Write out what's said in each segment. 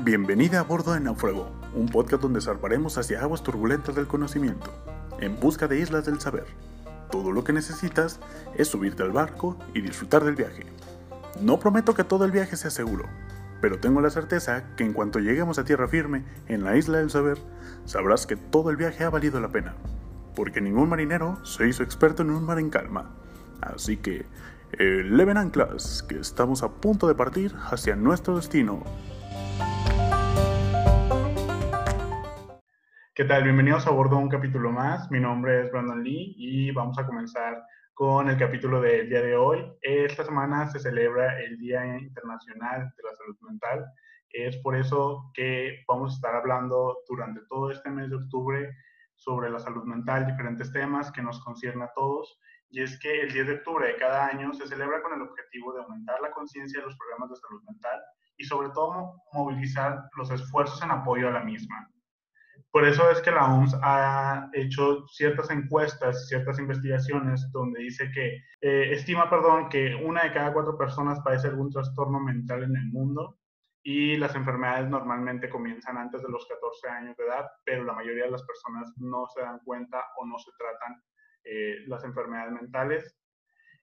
Bienvenida a bordo de Náufrago, un podcast donde zarparemos hacia aguas turbulentas del conocimiento, en busca de islas del saber. Todo lo que necesitas es subirte al barco y disfrutar del viaje. No prometo que todo el viaje sea seguro, pero tengo la certeza que en cuanto lleguemos a tierra firme en la isla del saber, sabrás que todo el viaje ha valido la pena, porque ningún marinero se hizo experto en un mar en calma. Así que, eleven anclas, que estamos a punto de partir hacia nuestro destino. ¿Qué tal? Bienvenidos a bordo un capítulo más. Mi nombre es Brandon Lee y vamos a comenzar con el capítulo del día de hoy. Esta semana se celebra el Día Internacional de la Salud Mental. Es por eso que vamos a estar hablando durante todo este mes de octubre sobre la salud mental, diferentes temas que nos conciernen a todos. Y es que el 10 de octubre de cada año se celebra con el objetivo de aumentar la conciencia de los programas de salud mental y sobre todo movilizar los esfuerzos en apoyo a la misma. Por eso es que la OMS ha hecho ciertas encuestas, ciertas investigaciones donde dice que, eh, estima, perdón, que una de cada cuatro personas padece algún trastorno mental en el mundo y las enfermedades normalmente comienzan antes de los 14 años de edad, pero la mayoría de las personas no se dan cuenta o no se tratan eh, las enfermedades mentales.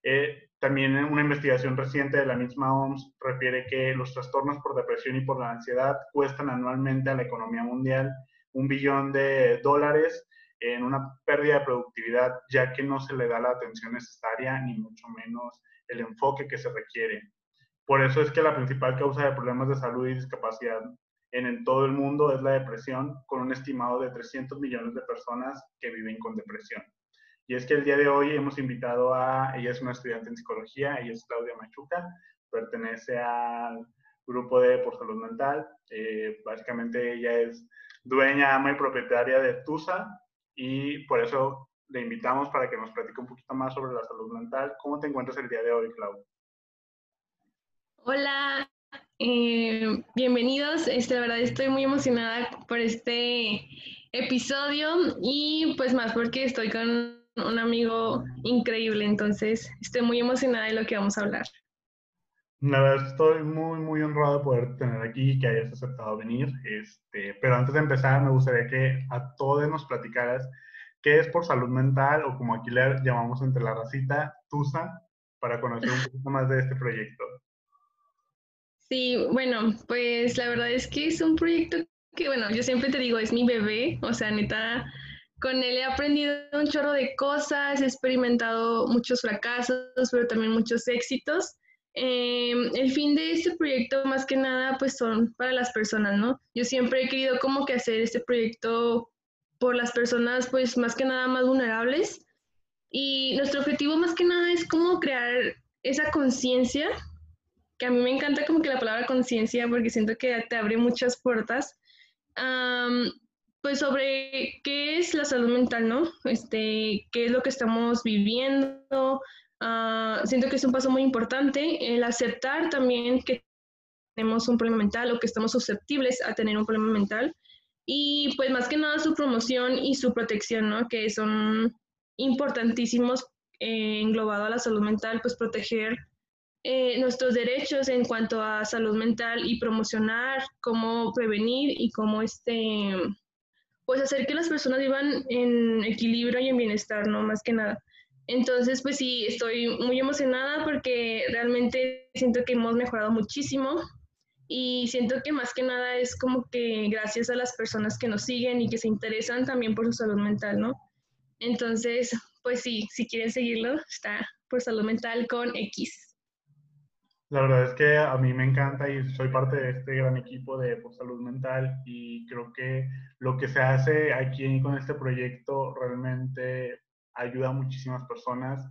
Eh, también una investigación reciente de la misma OMS refiere que los trastornos por depresión y por la ansiedad cuestan anualmente a la economía mundial un billón de dólares en una pérdida de productividad, ya que no se le da la atención necesaria ni mucho menos el enfoque que se requiere. Por eso es que la principal causa de problemas de salud y discapacidad en, todo el mundo es la depresión, con un estimado de 300 millones de personas que viven con depresión. Y es que el día de hoy hemos invitado a, ella es una estudiante en psicología, ella es Claudia Machuca, pertenece al grupo de por salud mental, eh, básicamente ella es dueña, ama y propietaria de TUSA y por eso le invitamos para que nos platique un poquito más sobre la salud mental. ¿Cómo te encuentras el día de hoy, Clau? Hola, eh, bienvenidos. Este, la verdad estoy muy emocionada por este episodio y pues más porque estoy con un amigo increíble, entonces estoy muy emocionada de lo que vamos a hablar. La verdad estoy muy, muy honrado de poder tener aquí y que hayas aceptado venir. Este, pero antes de empezar, me gustaría que a todos nos platicaras qué es por salud mental o como aquí le llamamos entre la racita, TUSA, para conocer un poquito más de este proyecto. Sí, bueno, pues la verdad es que es un proyecto que, bueno, yo siempre te digo, es mi bebé, o sea, neta, con él he aprendido un chorro de cosas, he experimentado muchos fracasos, pero también muchos éxitos. Em, el fin de este proyecto más que nada pues son para las personas, ¿no? Yo siempre he querido como que hacer este proyecto por las personas pues más que nada más vulnerables y nuestro objetivo más que nada es como crear esa conciencia, que a mí me encanta como que la palabra conciencia porque siento que te abre muchas puertas, pues sobre qué es la salud mental, ¿no? Este, qué es lo que estamos viviendo, Ah, siento que es un paso muy importante el aceptar también que tenemos un problema mental o que estamos susceptibles a tener un problema mental y pues más que nada su promoción y su protección, ¿no? Que son importantísimos eh, englobado a la salud mental, pues proteger eh, nuestros derechos en cuanto a salud mental y promocionar cómo prevenir y cómo este, pues hacer que las personas vivan en equilibrio y en bienestar, ¿no? Más que nada. Entonces, pues sí, estoy muy emocionada porque realmente siento que hemos mejorado muchísimo y siento que más que nada es como que gracias a las personas que nos siguen y que se interesan también por su salud mental, ¿no? Entonces, pues sí, si quieren seguirlo, está por salud mental con X. La verdad es que a mí me encanta y soy parte de este gran equipo de por salud mental y creo que lo que se hace aquí con este proyecto realmente ayuda a muchísimas personas.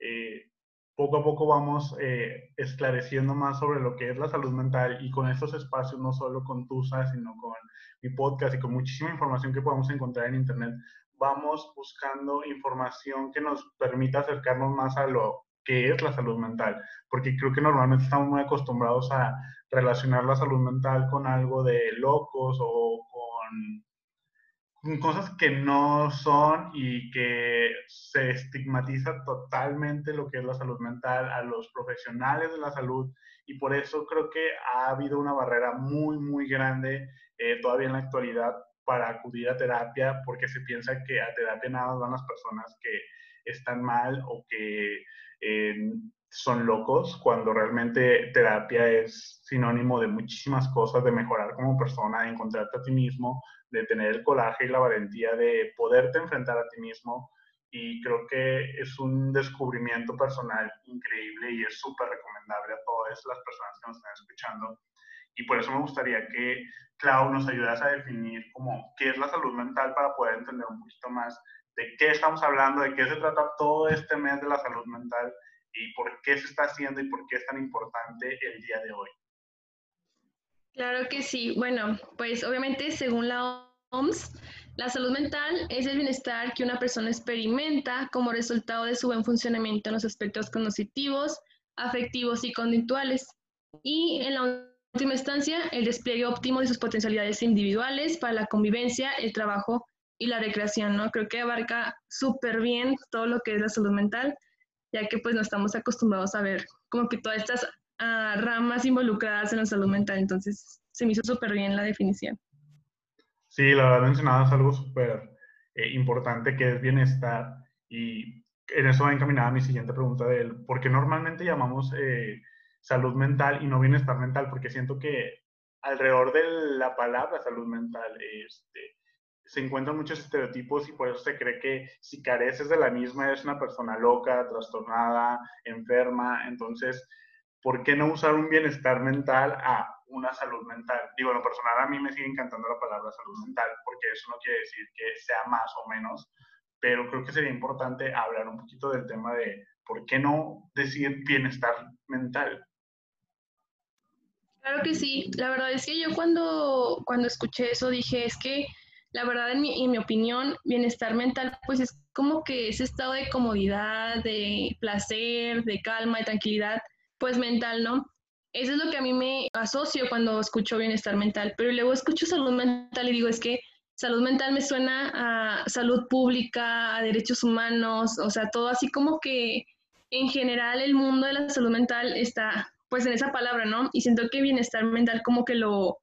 Eh, poco a poco vamos eh, esclareciendo más sobre lo que es la salud mental y con estos espacios, no solo con TUSA, sino con mi podcast y con muchísima información que podemos encontrar en Internet, vamos buscando información que nos permita acercarnos más a lo que es la salud mental, porque creo que normalmente estamos muy acostumbrados a relacionar la salud mental con algo de locos o con cosas que no son y que se estigmatiza totalmente lo que es la salud mental a los profesionales de la salud. Y por eso creo que ha habido una barrera muy, muy grande eh, todavía en la actualidad para acudir a terapia porque se piensa que a terapia nada más van las personas que están mal o que eh, son locos, cuando realmente terapia es sinónimo de muchísimas cosas, de mejorar como persona, de encontrarte a ti mismo, de tener el coraje y la valentía de poderte enfrentar a ti mismo. Y creo que es un descubrimiento personal increíble y es súper recomendable a todas las personas que nos están escuchando. Y por eso me gustaría que Clau nos ayudas a definir como qué es la salud mental para poder entender un poquito más de qué estamos hablando, de qué se trata todo este mes de la salud mental y por qué se está haciendo y por qué es tan importante el día de hoy. Claro que sí. Bueno, pues obviamente según la La salud mental es el bienestar que una persona experimenta como resultado de su buen funcionamiento en los aspectos cognitivos, afectivos y conductuales. Y en la última instancia, el despliegue óptimo de sus potencialidades individuales para la convivencia, el trabajo y la recreación, ¿no? Creo que abarca súper bien todo lo que es la salud mental, ya que pues no estamos acostumbrados a ver como que todas estas uh, ramas involucradas en la salud mental, entonces se me hizo súper bien la definición. Sí, la verdad mencionabas algo súper eh, importante que es bienestar y en eso va encaminada mi siguiente pregunta de él, ¿por qué normalmente llamamos eh, salud mental y no bienestar mental? Porque siento que alrededor de la palabra salud mental, este, se encuentran muchos estereotipos y por eso se cree que si careces de la misma eres una persona loca, trastornada, enferma. Entonces, ¿por qué no usar un bienestar mental a una salud mental? Digo, en lo personal a mí me sigue encantando la palabra salud mental porque eso no quiere decir que sea más o menos, pero creo que sería importante hablar un poquito del tema de por qué no decir bienestar mental. Claro que sí, la verdad es que yo cuando, cuando escuché eso dije, es que la verdad, en mi, en mi opinión, bienestar mental, pues es como que ese estado de comodidad, de placer, de calma, de tranquilidad, pues mental, ¿no? Eso es lo que a mí me asocio cuando escucho bienestar mental, pero luego escucho salud mental y digo, es que salud mental me suena a salud pública, a derechos humanos, o sea, todo así como que en general el mundo de la salud mental está pues en esa palabra, ¿no? Y siento que bienestar mental como que lo,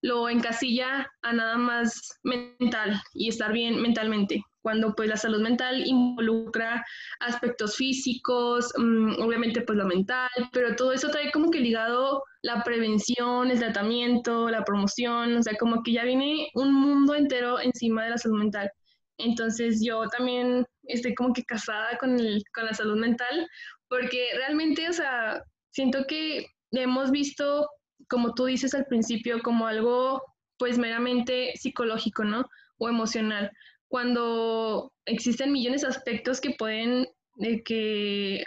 lo encasilla a nada más mental y estar bien mentalmente, cuando pues la salud mental involucra aspectos físicos, mm, obviamente pues lo mental, pero todo eso trae como que ligado la prevención, el tratamiento, la promoción, o sea, como que ya viene un mundo entero encima de la salud mental. Entonces yo también estoy como que casada con, con la salud mental, porque realmente, o sea, siento que hemos visto como tú dices al principio, como algo pues meramente psicológico, ¿no? O emocional. Cuando existen millones de aspectos que pueden eh, que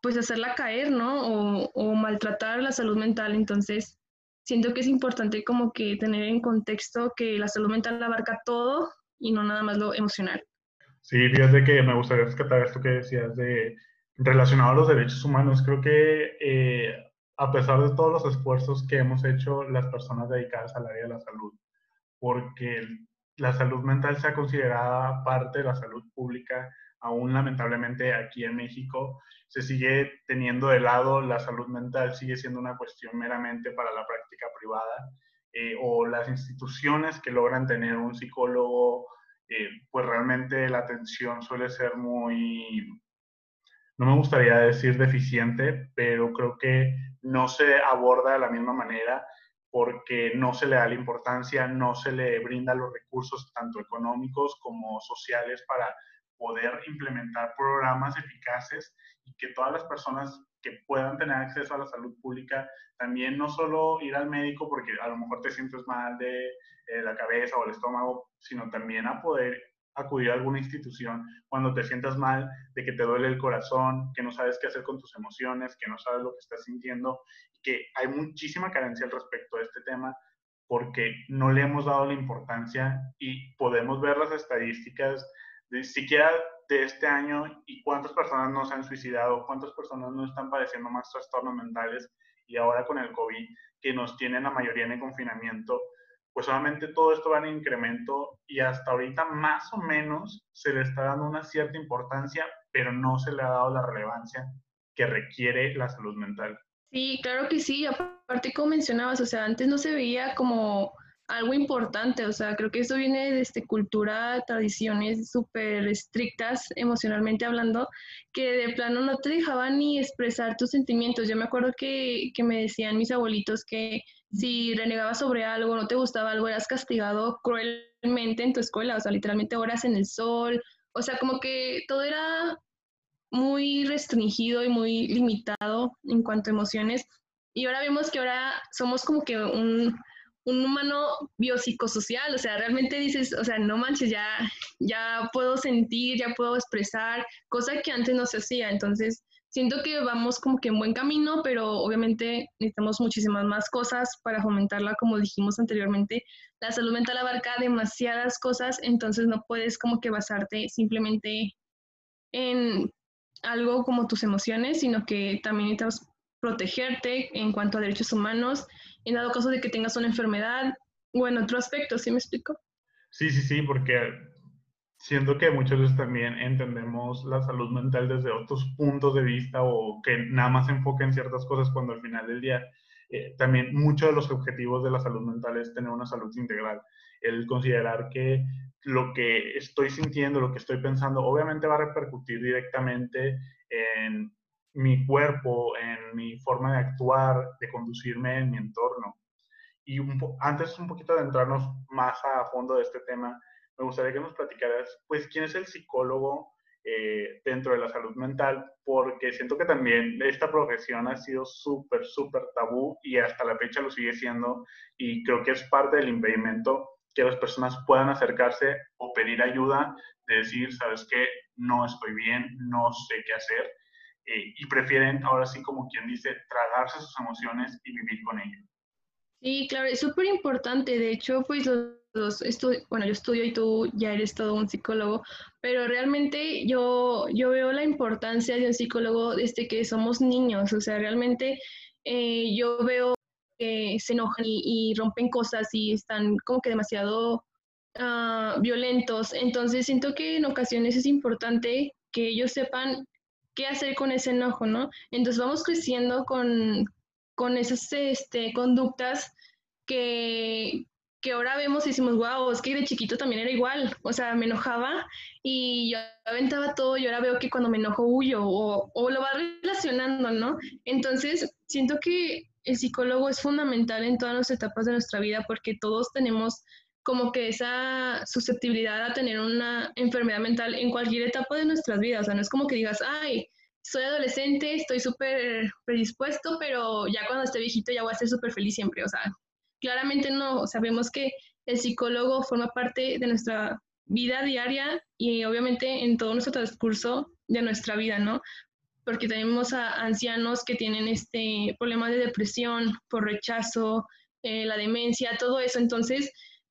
pues hacerla caer, ¿no? O, o, maltratar la salud mental. Entonces, siento que es importante como que tener en contexto que la salud mental abarca todo y no nada más lo emocional. Sí, fíjate que me gustaría rescatar esto que decías de relacionado a los derechos humanos. Creo que eh, a pesar de todos los esfuerzos que hemos hecho las personas dedicadas al área de la salud, porque la salud mental sea considerada parte de la salud pública, aún lamentablemente aquí en México se sigue teniendo de lado la salud mental, sigue siendo una cuestión meramente para la práctica privada, eh, o las instituciones que logran tener un psicólogo, eh, pues realmente la atención suele ser muy, no me gustaría decir deficiente, pero creo que no se aborda de la misma manera porque no se le da la importancia, no se le brinda los recursos tanto económicos como sociales para poder implementar programas eficaces y que todas las personas que puedan tener acceso a la salud pública, también no solo ir al médico porque a lo mejor te sientes mal de eh, la cabeza o el estómago, sino también a poder acudir a alguna institución cuando te sientas mal, de que te duele el corazón, que no sabes qué hacer con tus emociones, que no sabes lo que estás sintiendo, que hay muchísima carencia al respecto de este tema porque no le hemos dado la importancia y podemos ver las estadísticas de siquiera de este año y cuántas personas no se han suicidado, cuántas personas no están padeciendo más trastornos mentales y ahora con el COVID que nos tienen la mayoría en el confinamiento, pues solamente todo esto va en incremento y hasta ahorita más o menos se le está dando una cierta importancia, pero no se le ha dado la relevancia que requiere la salud mental. Sí, claro que sí. Aparte, como mencionabas, o sea, antes no se veía como algo importante, o sea, creo que esto viene de este, cultura, tradiciones súper estrictas emocionalmente hablando, que de plano no te dejaban ni expresar tus sentimientos. Yo me acuerdo que, que me decían mis abuelitos que si renegabas sobre algo, no te gustaba algo, eras castigado cruelmente en tu escuela, o sea, literalmente horas en el sol, o sea, como que todo era muy restringido y muy limitado en cuanto a emociones. Y ahora vemos que ahora somos como que un, un humano biopsicosocial, o sea, realmente dices, o sea, no manches, ya, ya puedo sentir, ya puedo expresar, cosa que antes no se hacía. Entonces, siento que vamos como que en buen camino, pero obviamente necesitamos muchísimas más cosas para fomentarla, como dijimos anteriormente. La salud mental abarca demasiadas cosas, entonces no puedes como que basarte simplemente en algo como tus emociones, sino que también necesitas protegerte en cuanto a derechos humanos, en dado caso de que tengas una enfermedad o en otro aspecto, ¿sí me explico? Sí, sí, sí, porque siento que muchas veces también entendemos la salud mental desde otros puntos de vista o que nada más se enfoca en ciertas cosas cuando al final del día eh, también muchos de los objetivos de la salud mental es tener una salud integral. El considerar que lo que estoy sintiendo, lo que estoy pensando, obviamente va a repercutir directamente en mi cuerpo, en mi forma de actuar, de conducirme en mi entorno. Y antes un poquito de entrarnos más a fondo de este tema, me gustaría que nos platicaras, pues, quién es el psicólogo eh, dentro de la salud mental, porque siento que también esta profesión ha sido súper, súper tabú y hasta la fecha lo sigue siendo y creo que es parte del impedimento que las personas puedan acercarse o pedir ayuda, de decir, sabes qué, no estoy bien, no sé qué hacer, eh, y prefieren ahora sí, como quien dice, tragarse sus emociones y vivir con ellas. Sí, claro, es súper importante. De hecho, pues los, bueno, yo estudio y tú ya eres todo un psicólogo, pero realmente yo, yo veo la importancia de un psicólogo desde que somos niños. O sea, realmente eh, yo veo que se enojan y, rompen cosas y están como que demasiado ah, violentos. Entonces siento que en ocasiones es importante que ellos sepan qué hacer con ese enojo, ¿no? Entonces vamos creciendo con, con esas este, conductas que, que ahora vemos y decimos, wow, es que de chiquito también era igual, o sea, me enojaba y yo aventaba todo y ahora veo que cuando me enojo huyo o, o lo va relacionando, ¿no? Entonces, siento que el psicólogo es fundamental en todas las etapas de nuestra vida porque todos tenemos como que esa susceptibilidad a tener una enfermedad mental en cualquier etapa de nuestras vidas. O sea, no es como que digas, ay, soy adolescente, estoy súper predispuesto, pero ya cuando esté viejito ya voy a ser súper feliz siempre. O sea, claramente no. Sabemos que el psicólogo forma parte de nuestra vida diaria y obviamente en todo nuestro transcurso de nuestra vida, ¿no? Porque tenemos a ancianos que tienen este problema de depresión por rechazo, eh, la demencia, todo eso. Entonces,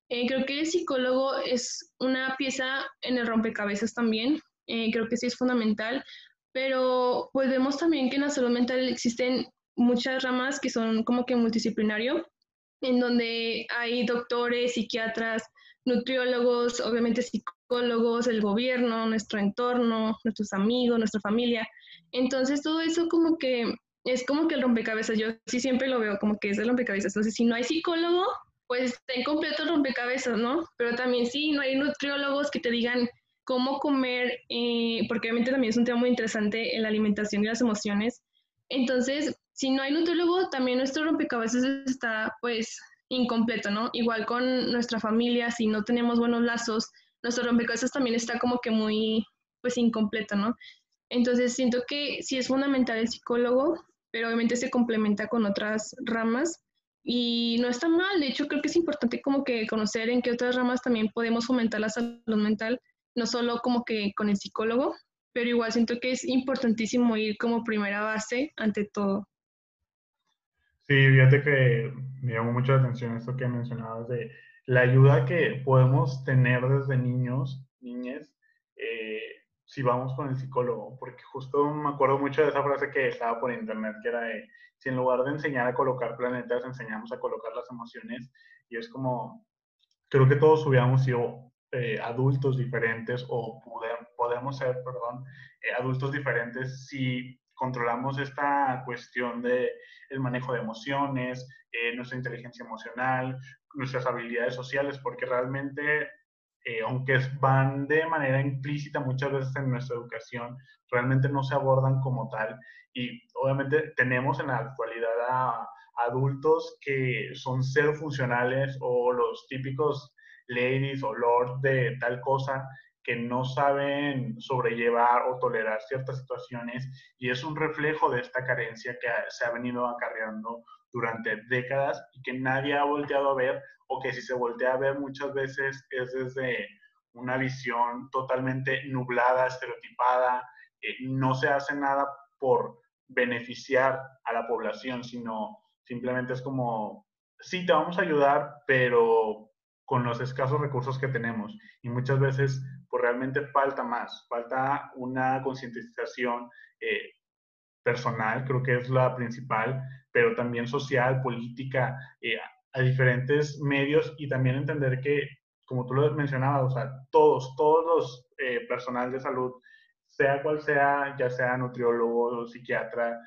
eh, creo que el psicólogo es una pieza en el rompecabezas también, eh, creo que sí es fundamental, pero pues vemos también que en la salud mental existen muchas ramas que son como que multidisciplinario, en donde hay doctores, psiquiatras, nutriólogos, obviamente psicólogos, el gobierno, nuestro entorno, nuestros amigos, nuestra familia. Entonces todo eso como que es como que el rompecabezas, yo sí siempre lo veo como que es el rompecabezas. Entonces si no hay psicólogo, pues está incompleto el rompecabezas, ¿no? Pero también sí, no hay nutriólogos que te digan cómo comer, eh, porque obviamente también es un tema muy interesante en la alimentación y las emociones. Entonces, si no hay nutriólogo, también nuestro rompecabezas está pues incompleto, ¿no? Igual con nuestra familia, si no tenemos buenos lazos, nuestro rompecabezas también está como que muy pues incompleto, ¿no? Entonces siento que sí es fundamental el psicólogo, pero obviamente se complementa con otras ramas y no está mal, de hecho creo que es importante como que conocer en qué otras ramas también podemos fomentar la salud mental, no solo como que con el psicólogo, pero igual siento que es importantísimo ir como primera base ante todo. Sí, fíjate que me llamó mucho la atención esto que mencionabas de la ayuda que podemos tener desde niños, niñas, eh, si vamos con el psicólogo, porque justo me acuerdo mucho de esa frase que estaba por internet, que era de, si en lugar de enseñar a colocar planetas, enseñamos a colocar las emociones, y es como, creo que todos hubiéramos sido eh, adultos diferentes o podemos ser, perdón, eh, adultos diferentes si controlamos esta cuestión de el manejo de emociones, eh, nuestra inteligencia emocional, nuestras habilidades sociales, porque realmente, eh, aunque van de manera implícita muchas veces en nuestra educación, realmente no se abordan como tal. Y obviamente tenemos en la actualidad a adultos que son cero funcionales o los típicos ladies o lords de tal cosa que no saben sobrellevar o tolerar ciertas situaciones y es un reflejo de esta carencia que se ha venido acarreando durante décadas y que nadie ha volteado a ver o que si se voltea a ver muchas veces es desde una visión totalmente nublada, estereotipada, eh, no se hace nada por beneficiar a la población, sino simplemente es como, sí, te vamos a ayudar, pero con los escasos recursos que tenemos. Y muchas veces, realmente falta más, falta una concientización eh, personal, creo que es la principal, pero también social, política, eh, a diferentes medios y también entender que, como tú lo mencionabas, o sea, todos, todos los eh, personal de salud, sea cual sea, ya sea nutriólogo o psiquiatra,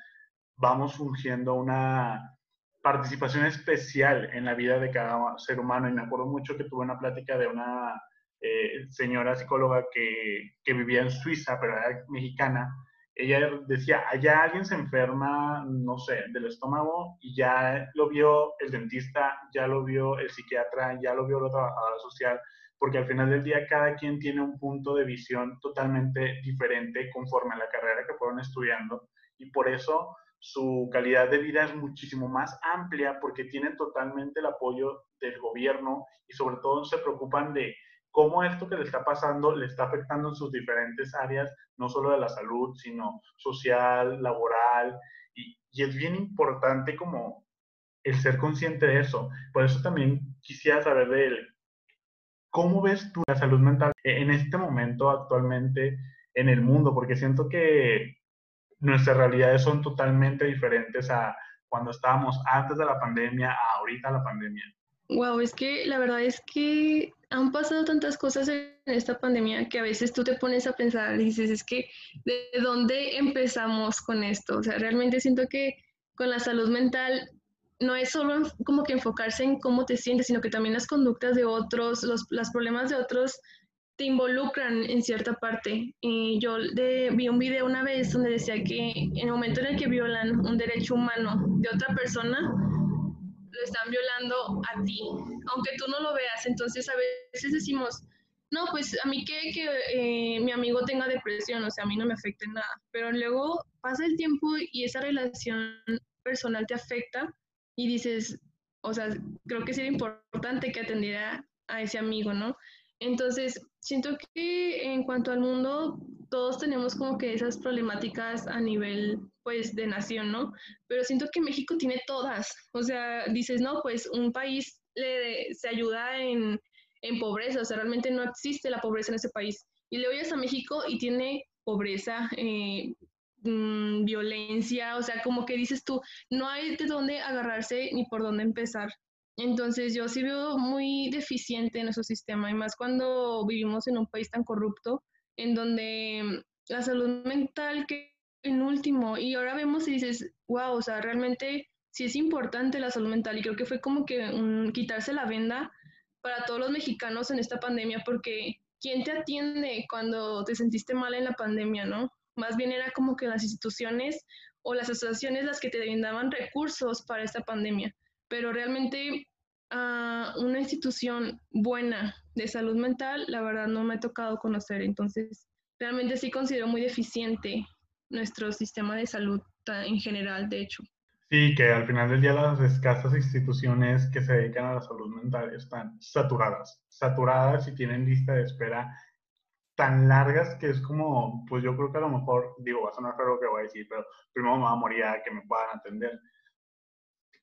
vamos fungiendo una participación especial en la vida de cada ser humano. Y me acuerdo mucho que tuve una plática de una eh, señora psicóloga que, que, vivía en Suiza, pero era mexicana. Ella decía, allá alguien se enferma, no sé, del estómago y ya lo vio el dentista, ya lo vio el psiquiatra, ya lo vio la trabajadora social, porque al final del día cada quien tiene un punto de visión totalmente diferente conforme a la carrera que fueron estudiando y por eso su calidad de vida es muchísimo más amplia porque tienen totalmente el apoyo del gobierno y sobre todo se preocupan de cómo esto que le está pasando le está afectando en sus diferentes áreas, no solo de la salud, sino social, laboral, y, es bien importante como el ser consciente de eso. Por eso también quisiera saber de él, ¿cómo ves tú la salud mental en este momento actualmente en el mundo? Porque siento que nuestras realidades son totalmente diferentes a cuando estábamos antes de la pandemia a ahorita la pandemia. Wow, es que la verdad es que han pasado tantas cosas en esta pandemia que a veces tú te pones a pensar y dices, es que ¿de dónde empezamos con esto? O sea, realmente siento que con la salud mental no es solo como que enfocarse en cómo te sientes, sino que también las conductas de otros, los, los problemas de otros te involucran en cierta parte. Y yo vi un video una vez donde decía que en el momento en el que violan un derecho humano de otra persona, lo están violando a ti, aunque tú no lo veas. Entonces a veces decimos, no, pues a mí que, que eh, mi amigo tenga depresión, o sea, a mí no me afecta en nada. Pero luego pasa el tiempo y esa relación personal te afecta y dices, o sea, creo que sería importante que atendiera a ese amigo, ¿no? Entonces, siento que en cuanto al mundo, todos tenemos como que esas problemáticas a nivel, pues, de nación, ¿no? Pero siento que México tiene todas. O sea, dices, no, pues un país le, se ayuda en, en pobreza, o sea, realmente no existe la pobreza en ese país. Y le oyes a México y tiene pobreza, eh, mm, violencia, o sea, como que dices tú, no hay de dónde agarrarse ni por dónde empezar. Entonces yo sí veo muy deficiente en nuestro sistema y más cuando vivimos en un país tan corrupto, en donde la salud mental que en último, y ahora vemos y dices, wow, o sea, realmente sí es importante la salud mental y creo que fue como que quitarse la venda para todos los mexicanos en esta pandemia porque ¿quién te atiende cuando te sentiste mal en la pandemia, no? Más bien era como que las instituciones o las asociaciones las que te brindaban recursos para esta pandemia, pero realmente a una institución buena de salud mental, la verdad no me ha tocado conocer. Entonces, realmente sí considero muy deficiente nuestro sistema de salud en general, de hecho. Sí, que al final del día las escasas instituciones que se dedican a la salud mental están saturadas, saturadas y tienen lista de espera tan largas que es como, pues yo creo que a lo mejor, digo, va a sonar feo lo que voy a decir, pero primero me va a morir a que me puedan atender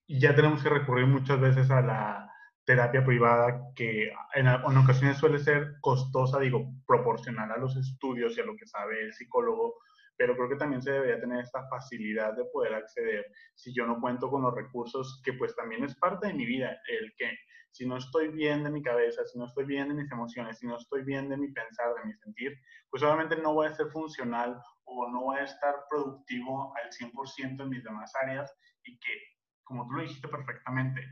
y ya tenemos que recurrir muchas veces a la terapia privada que en, ocasiones suele ser costosa, digo, proporcional a los estudios y a lo que sabe el psicólogo, pero creo que también se debería tener esta facilidad de poder acceder. Si yo no cuento con los recursos, que pues también es parte de mi vida, el que si no estoy bien de mi cabeza, si no estoy bien de mis emociones, si no estoy bien de mi pensar, de mi sentir, pues obviamente no voy a ser funcional o no voy a estar productivo al 100% en mis demás áreas y que, como tú lo dijiste perfectamente,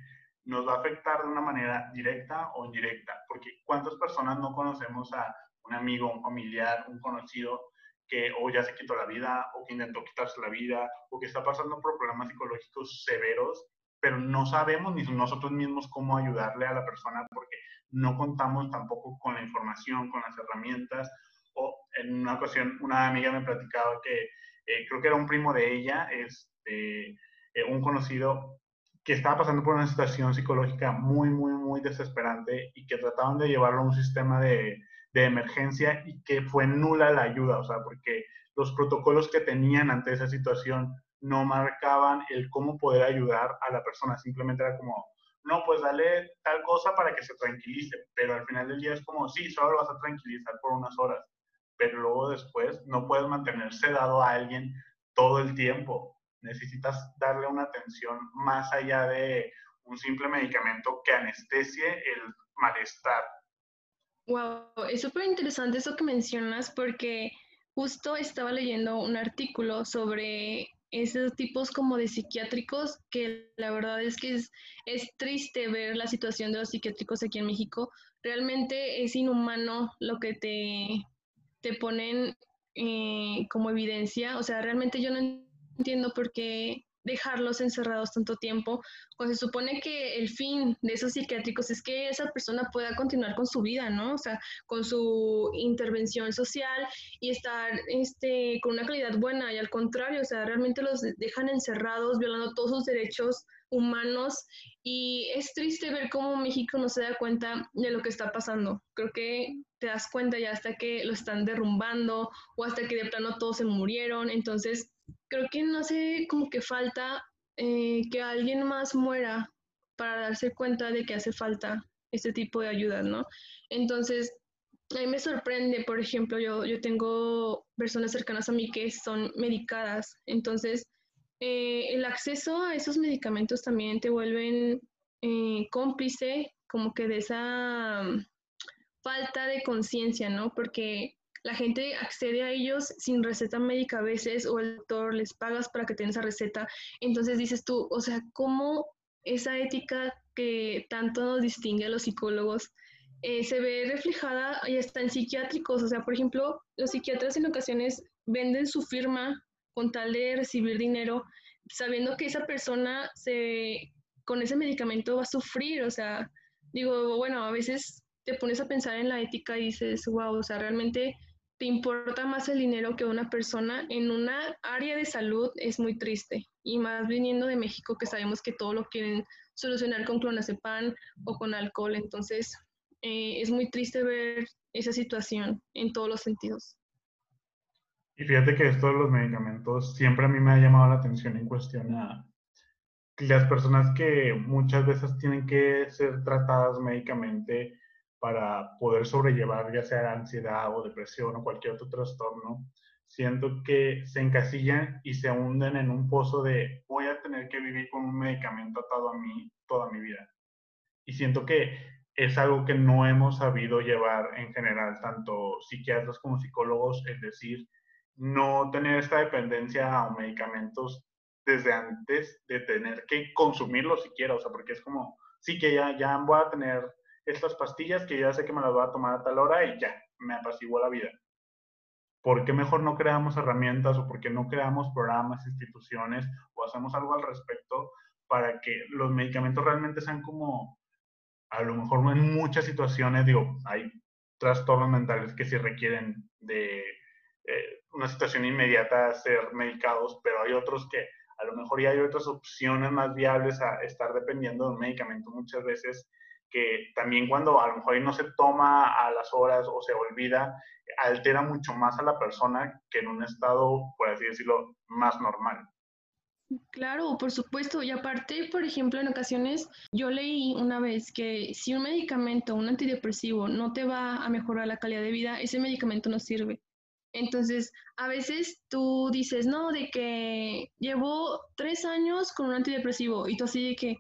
nos va a afectar de una manera directa o indirecta, porque ¿cuántas personas no conocemos a un amigo, un familiar, un conocido que o ya se quitó la vida o que intentó quitarse la vida o que está pasando por problemas psicológicos severos, pero no sabemos ni nosotros mismos cómo ayudarle a la persona porque no contamos tampoco con la información, con las herramientas. O en una ocasión una amiga me platicaba que eh, creo que era un primo de ella, este, eh, un conocido que estaba pasando por una situación psicológica muy, muy, muy desesperante y que trataban de llevarlo a un sistema de, de emergencia y que fue nula la ayuda, o sea, porque los protocolos que tenían ante esa situación no marcaban el cómo poder ayudar a la persona, simplemente era como, no, pues dale tal cosa para que se tranquilice, pero al final del día es como, sí, solo lo vas a tranquilizar por unas horas, pero luego después no puedes mantener sedado a alguien todo el tiempo, necesitas darle una atención más allá de un simple medicamento que anestesie el malestar. Wow, es súper interesante eso que mencionas porque justo estaba leyendo un artículo sobre esos tipos como de psiquiátricos que la verdad es que es, triste ver la situación de los psiquiátricos aquí en México. Realmente es inhumano lo que te, te ponen eh, como evidencia. O sea, realmente yo no entiendo por qué dejarlos encerrados tanto tiempo, cuando se supone que el fin de esos psiquiátricos es que esa persona pueda continuar con su vida, ¿no? O sea, con su intervención social y estar este, con una calidad buena y al contrario, o sea, realmente los dejan encerrados, violando todos sus derechos humanos y es triste ver cómo México no se da cuenta de lo que está pasando. Creo que te das cuenta ya hasta que lo están derrumbando o hasta que de plano todos se murieron, entonces creo que no sé, como que falta eh, que alguien más muera para darse cuenta de que hace falta este tipo de ayuda, ¿no? Entonces, a mí me sorprende, por ejemplo, yo, yo tengo personas cercanas a mí que son medicadas, entonces eh, el acceso a esos medicamentos también te vuelven eh, cómplice como que de esa mm, falta de conciencia, ¿no? Porque la gente accede a ellos sin receta médica a veces o el doctor les pagas para que tengan esa receta. Entonces dices tú, o sea, ¿cómo esa ética que tanto nos distingue a los psicólogos eh, se ve reflejada y está en psiquiátricos? O sea, por ejemplo, los psiquiatras en ocasiones venden su firma con tal de recibir dinero, sabiendo que esa persona se, con ese medicamento va a sufrir. O sea, digo, bueno, a veces te pones a pensar en la ética y dices, wow, o sea, realmente te importa más el dinero que una persona en una área de salud es muy triste. Y más viniendo de México, que sabemos que todo lo quieren solucionar con clonazepam o con alcohol. Entonces, eh, es muy triste ver esa situación en todos los sentidos. Y fíjate que esto de los medicamentos siempre a mí me ha llamado la atención en cuestión a las personas que muchas veces tienen que ser tratadas médicamente para poder sobrellevar ya sea ansiedad o depresión o cualquier otro trastorno, siento que se encasillan y se hunden en un pozo de voy a tener que vivir con un medicamento atado a mí toda mi vida. Y siento que es algo que no hemos sabido llevar en general, tanto psiquiatras como psicólogos, es decir, no tener esta dependencia a medicamentos desde antes de tener que consumirlos siquiera, o sea, porque es como, sí que ya, ya voy a tener estas pastillas que ya sé que me las voy a tomar a tal hora y ya, me apaciguó la vida. ¿Por qué mejor no creamos herramientas o por qué no creamos programas, instituciones o hacemos algo al respecto para que los medicamentos realmente sean como, a lo mejor en muchas situaciones, digo, hay trastornos mentales que sí requieren de eh, una situación inmediata ser medicados, pero hay otros que a lo mejor ya hay otras opciones más viables a estar dependiendo de un medicamento muchas veces que también cuando a lo mejor no se toma a las horas o se olvida, altera mucho más a la persona que en un estado, por así decirlo, más normal. Claro, por supuesto. Y aparte, por ejemplo, en ocasiones yo leí una vez que si un medicamento, un antidepresivo, no te va a mejorar la calidad de vida, ese medicamento no sirve. Entonces, a veces tú dices, no, de que llevo tres años con un antidepresivo y tú así de que,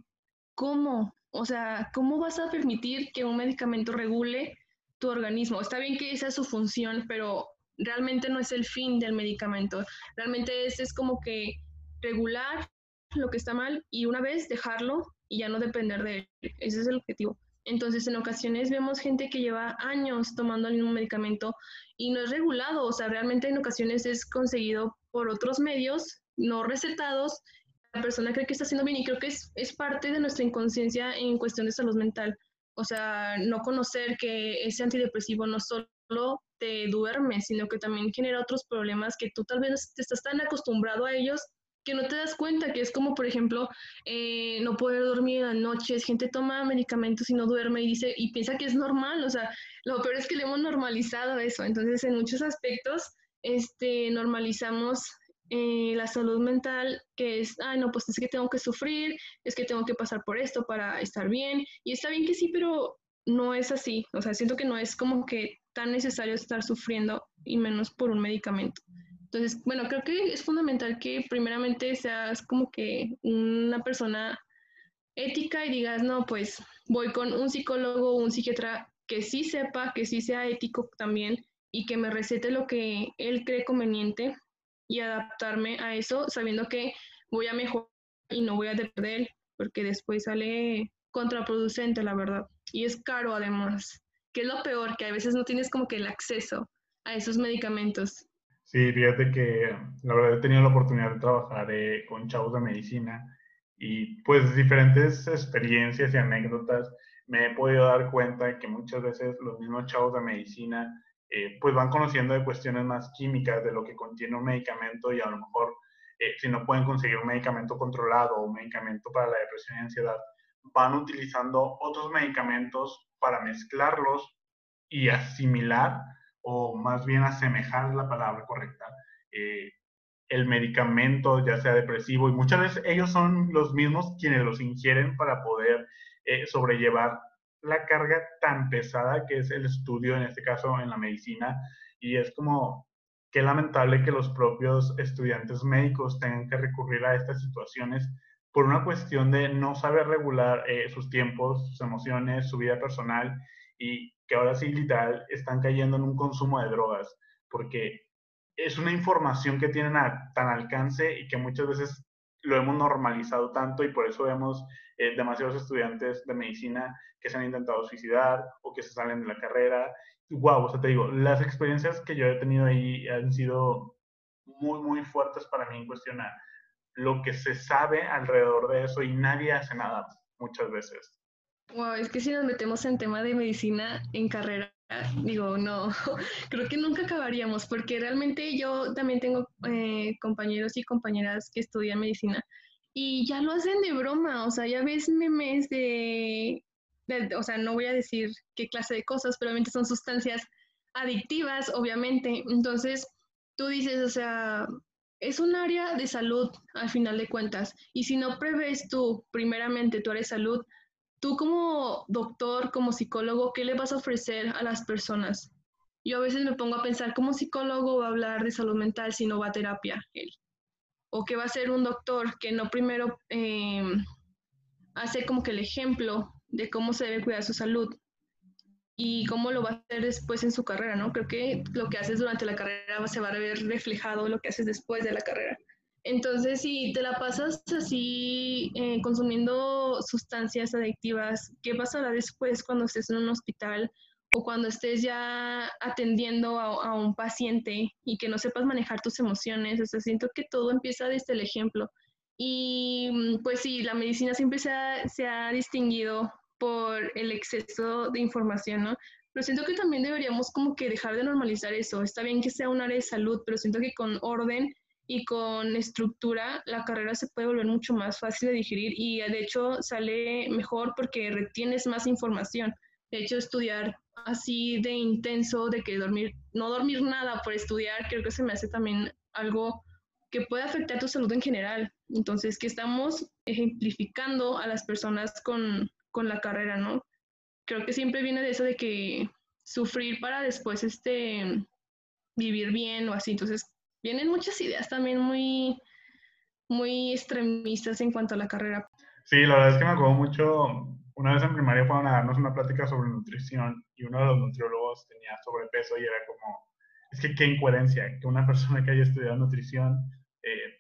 ¿cómo? O sea, ¿cómo vas a permitir que un medicamento regule tu organismo? Está bien que esa es su función, pero realmente no es el fin del medicamento, realmente es, es como que regular lo que está mal y una vez dejarlo y ya no depender de él. Ese es el objetivo. Entonces, en ocasiones vemos gente que lleva años tomando el mismo medicamento y no es regulado, o sea, realmente en ocasiones es conseguido por otros medios no recetados. Persona cree que está haciendo bien y creo que es, es parte de nuestra inconsciencia en cuestión de salud mental. O sea, no conocer que ese antidepresivo no solo te duerme, sino que también genera otros problemas que tú tal vez te estás tan acostumbrado a ellos que no te das cuenta, que es como, por ejemplo, eh, no poder dormir en las noches, gente toma medicamentos y no duerme y dice, y piensa que es normal, o sea, lo peor es que le hemos normalizado eso, entonces en muchos aspectos, este, normalizamos eh, la salud mental, que es, ay, no, pues es que tengo que sufrir, es que tengo que pasar por esto para estar bien, y está bien que sí, pero no es así, o sea, siento que no es como que tan necesario estar sufriendo y menos por un medicamento. Entonces, bueno, creo que es fundamental que primeramente seas como que una persona ética y digas, no, pues voy con un psicólogo o un psiquiatra que sí sepa, que sí sea ético también y que me recete lo que él cree conveniente y adaptarme a eso sabiendo que voy a mejorar y no voy a depender porque después sale contraproducente, la verdad. Y es caro además, que es lo peor, que a veces no tienes como que el acceso a esos medicamentos. Sí, fíjate que la verdad he tenido la oportunidad de trabajar eh, con chavos de medicina y pues diferentes experiencias y anécdotas me he podido dar cuenta que muchas veces los mismos chavos de medicina eh, pues van conociendo de cuestiones más químicas de lo que contiene un medicamento y a lo mejor eh, si no pueden conseguir un medicamento controlado o un medicamento para la depresión y ansiedad, van utilizando otros medicamentos para mezclarlos y asimilar o más bien asemejar la palabra correcta, eh, el medicamento, ya sea depresivo, y muchas veces ellos son los mismos quienes los ingieren para poder sobrellevar la carga tan pesada que es el estudio, en este caso en la medicina, y es como qué lamentable que los propios estudiantes médicos tengan que recurrir a estas situaciones por una cuestión de no saber regular eh, sus tiempos, sus emociones, su vida personal y que ahora sí literal están cayendo en un consumo de drogas, porque es una información que tienen a tan alcance y que muchas veces lo hemos normalizado tanto y por eso vemos eh, demasiados estudiantes de medicina que se han intentado suicidar o que se salen de la carrera. Wow, o sea, te digo, las experiencias que yo he tenido ahí han sido muy, muy fuertes para mí en cuestión lo que se sabe alrededor de eso y nadie hace nada muchas veces. Wow, es que si nos metemos en tema de medicina en carrera, digo, no, creo que nunca acabaríamos, porque realmente yo también tengo eh, compañeros y compañeras que estudian medicina y ya lo hacen de broma, o sea, ya ves memes de, de, o sea, no voy a decir qué clase de cosas, pero obviamente son sustancias adictivas, obviamente. Entonces, tú dices, o sea, es un área de salud al final de cuentas, y si no prevés tú, primeramente, área de salud, tú como doctor, como psicólogo, ¿qué le vas a ofrecer a las personas? Yo a veces me pongo a pensar, ¿cómo psicólogo va a hablar de salud mental si no va a terapia él? ¿O qué va a ser un doctor que no primero em, hace como que el ejemplo de cómo se debe cuidar su salud y cómo lo va a hacer después en su carrera, ¿no? Creo que lo que haces durante la carrera se va a ver reflejado lo que haces después de la carrera. Entonces, si te la pasas así eh, consumiendo sustancias adictivas, ¿qué pasará después cuando estés en un hospital o cuando estés ya atendiendo a, un paciente y que no sepas manejar tus emociones? O sea, siento que todo empieza desde el ejemplo. Y mm, pues sí, la medicina siempre se ha, se ha distinguido por el exceso de información, ¿no? Pero siento que también deberíamos como que dejar de normalizar eso. Está bien que sea un área de salud, pero siento que con orden y con estructura la carrera se puede volver mucho más fácil de digerir y de hecho sale mejor porque retienes más información. De hecho, estudiar así de intenso, de que dormir, no dormir nada por estudiar, creo que se me hace también algo que puede afectar tu salud en general. Entonces, que estamos ejemplificando a las personas con, con la carrera, ¿no? Creo que siempre viene de eso de que sufrir para después este, vivir bien o así. Entonces, vienen muchas ideas también muy, muy extremistas en cuanto a la carrera. Sí, la verdad es que me acuerdo mucho, una vez en primaria fueron a darnos una plática sobre nutrición y uno de los nutriólogos tenía sobrepeso y era como, es que qué incoherencia que una persona que haya estudiado nutrición eh,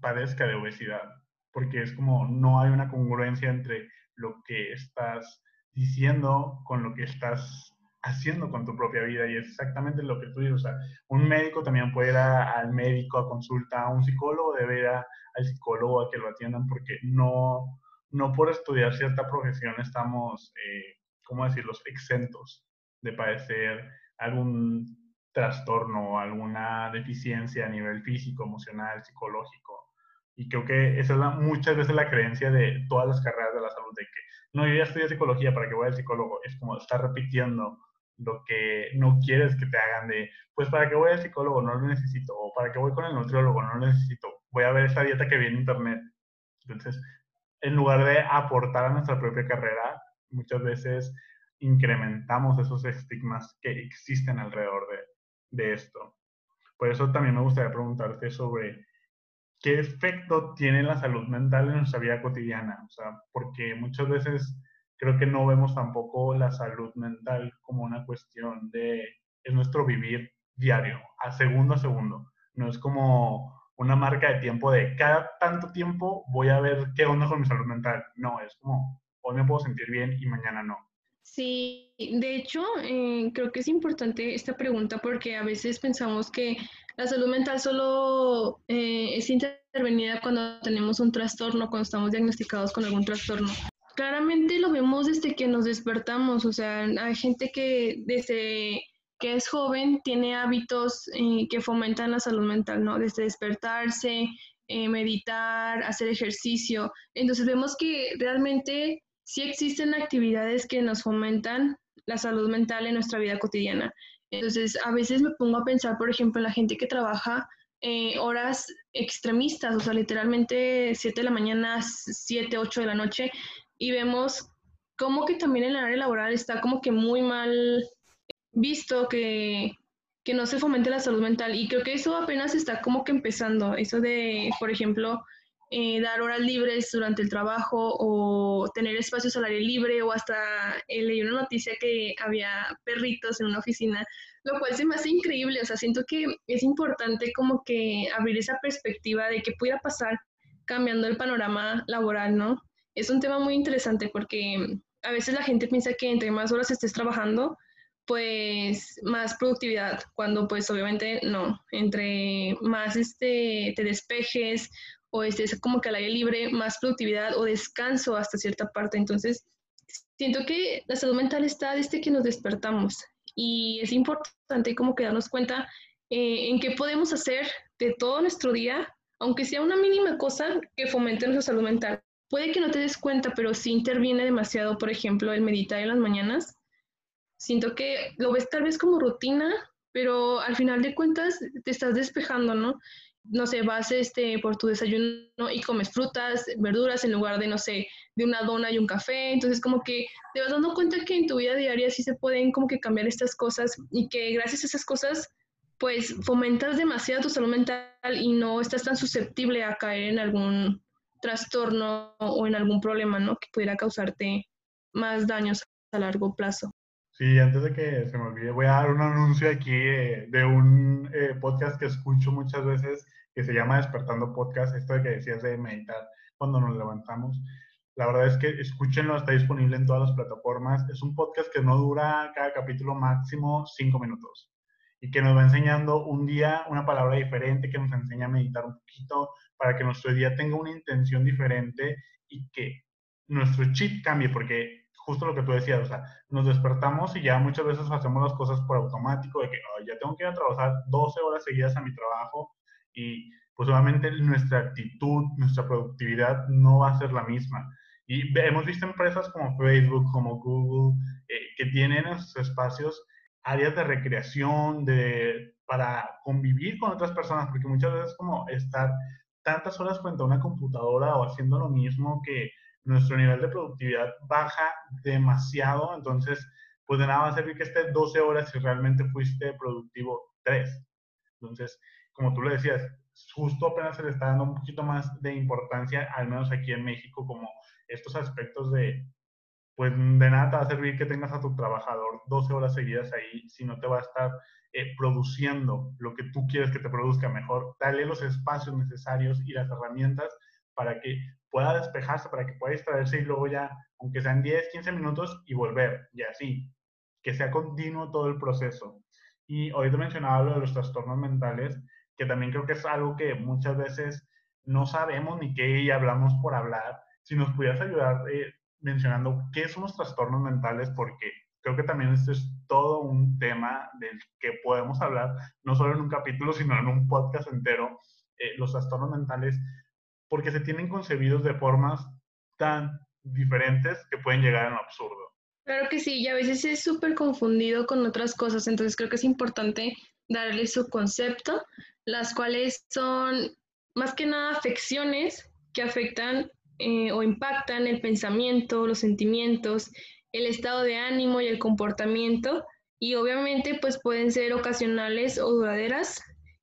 padezca de obesidad, porque es como no hay una congruencia entre lo que estás diciendo con lo que estás haciendo con tu propia vida y es exactamente lo que tú dices. O sea, un médico también puede ir al médico a consulta, un psicólogo debe al psicólogo a que lo atiendan porque no, no por estudiar cierta profesión estamos, eh, ¿cómo decirlo?, exentos de padecer algún trastorno alguna deficiencia a nivel físico, emocional, psicológico. Y creo que esa es muchas veces la creencia de todas las carreras de la salud, de que no, yo ya estudié psicología para que vaya al psicólogo. Es como estar repitiendo lo que no quieres que te hagan de, pues para que voy al psicólogo no lo necesito, o para que voy con el nutriólogo no lo necesito, voy a ver esa dieta que vi en internet. Entonces, en lugar de aportar a nuestra propia carrera, muchas veces incrementamos esos estigmas que existen alrededor de, de esto. Por eso también me gustaría preguntarte sobre qué efecto tiene la salud mental en nuestra vida cotidiana. O sea, porque muchas veces creo que no vemos tampoco la salud mental como una cuestión de, es nuestro vivir diario, a segundo a segundo. No es como una marca de tiempo de cada tanto tiempo voy a ver qué onda con mi salud mental. No, es como hoy me puedo sentir bien y mañana no. Sí, de hecho, eh, creo que es importante esta pregunta porque a veces pensamos que la salud mental solo eh, es intervenida cuando tenemos un trastorno, cuando estamos diagnosticados con algún trastorno. Claramente lo vemos desde que nos despertamos, o sea, hay gente que desde que es joven tiene hábitos eh, que fomentan la salud mental, ¿no? Desde despertarse, eh, meditar, hacer ejercicio. Entonces vemos que realmente sí existen actividades que nos fomentan la salud mental en nuestra vida cotidiana. Entonces, a veces me pongo a pensar, por ejemplo, en la gente que trabaja eh, horas extremistas, o sea, literalmente 7 de la mañana, 7, 8 de la noche, y vemos cómo que también en el área laboral está como que muy mal visto que, que no se fomente la salud mental. Y creo que eso apenas está como que empezando, eso de, por ejemplo, eh, dar horas libres durante el trabajo o tener espacios al aire libre o hasta eh, leí una noticia que había perritos en una oficina, lo cual se me hace increíble, o sea, siento que es importante como que abrir esa perspectiva de qué pudiera pasar cambiando el panorama laboral, ¿no? Es un tema muy interesante porque a veces la gente piensa que entre más horas estés trabajando, pues más productividad, cuando pues obviamente no, entre más este, te despejes o estés como que al aire libre, más productividad o descanso hasta cierta parte. Entonces, siento que la salud mental está desde que nos despertamos y es importante como que darnos cuenta eh, en qué podemos hacer de todo nuestro día, aunque sea una mínima cosa que fomente nuestra salud mental. Puede que no te des cuenta, pero sí interviene demasiado, por ejemplo, el meditar en las mañanas. Siento que lo ves tal vez como rutina, pero al final de cuentas te estás despejando, ¿no? no sé, vas este, por tu desayuno y comes frutas, verduras en lugar de, no sé, de una dona y un café. Entonces, como que te vas dando cuenta que en tu vida diaria sí se pueden como que cambiar estas cosas y que gracias a esas cosas, pues fomentas demasiado tu salud mental y no estás tan susceptible a caer en algún trastorno o en algún problema, ¿no? Que pudiera causarte más daños a largo plazo. Sí, antes de que se me olvide, voy a dar un anuncio aquí eh, de un eh, podcast que escucho muchas veces que se llama Despertando Podcast, esto de que decías de meditar cuando nos levantamos. La verdad es que escúchenlo, está disponible en todas las plataformas. Es un podcast que no dura cada capítulo máximo cinco minutos y que nos va enseñando un día una palabra diferente, que nos enseña a meditar un poquito para que nuestro día tenga una intención diferente y que nuestro chip cambie, porque justo lo que tú decías, o sea, nos despertamos y ya muchas veces hacemos las cosas por automático, de que ya tengo que ir a trabajar 12 horas seguidas a mi trabajo y pues obviamente nuestra actitud, nuestra productividad no va a ser la misma. Y hemos visto empresas como Facebook, como Google, eh, que tienen en sus espacios áreas de recreación, de, para convivir con otras personas, porque muchas veces como estar tantas horas frente a una computadora o haciendo lo mismo que nuestro nivel de productividad baja demasiado, entonces pues de nada va a servir que estés 12 horas si realmente fuiste productivo 3. Entonces, como tú le decías, justo apenas se le está dando un poquito más de importancia, al menos aquí en México, como estos aspectos de pues de nada te va a servir que tengas a tu trabajador 12 horas seguidas ahí si no te va a estar eh, produciendo lo que tú quieres que te produzca mejor. Dale los espacios necesarios y las herramientas para que pueda despejarse, para que pueda distraerse y luego ya, aunque sean 10, 15 minutos, y volver, y así, que sea continuo todo el proceso. Y te mencionaba lo de los trastornos mentales, que también creo que es algo que muchas veces no sabemos ni qué y hablamos por hablar. Si nos pudieras ayudar eh, mencionando qué son los trastornos mentales, porque creo que también este es todo un tema del que podemos hablar, no solo en un capítulo, sino en un podcast entero, eh, los trastornos mentales, porque se tienen concebidos de formas tan diferentes que pueden llegar a lo absurdo. Claro que sí, y a veces es súper confundido con otras cosas, entonces creo que es importante darle su concepto, las cuales son más que nada afecciones que afectan eh, o impactan el pensamiento, los sentimientos, el estado de ánimo y el comportamiento y obviamente pues pueden ser ocasionales o duraderas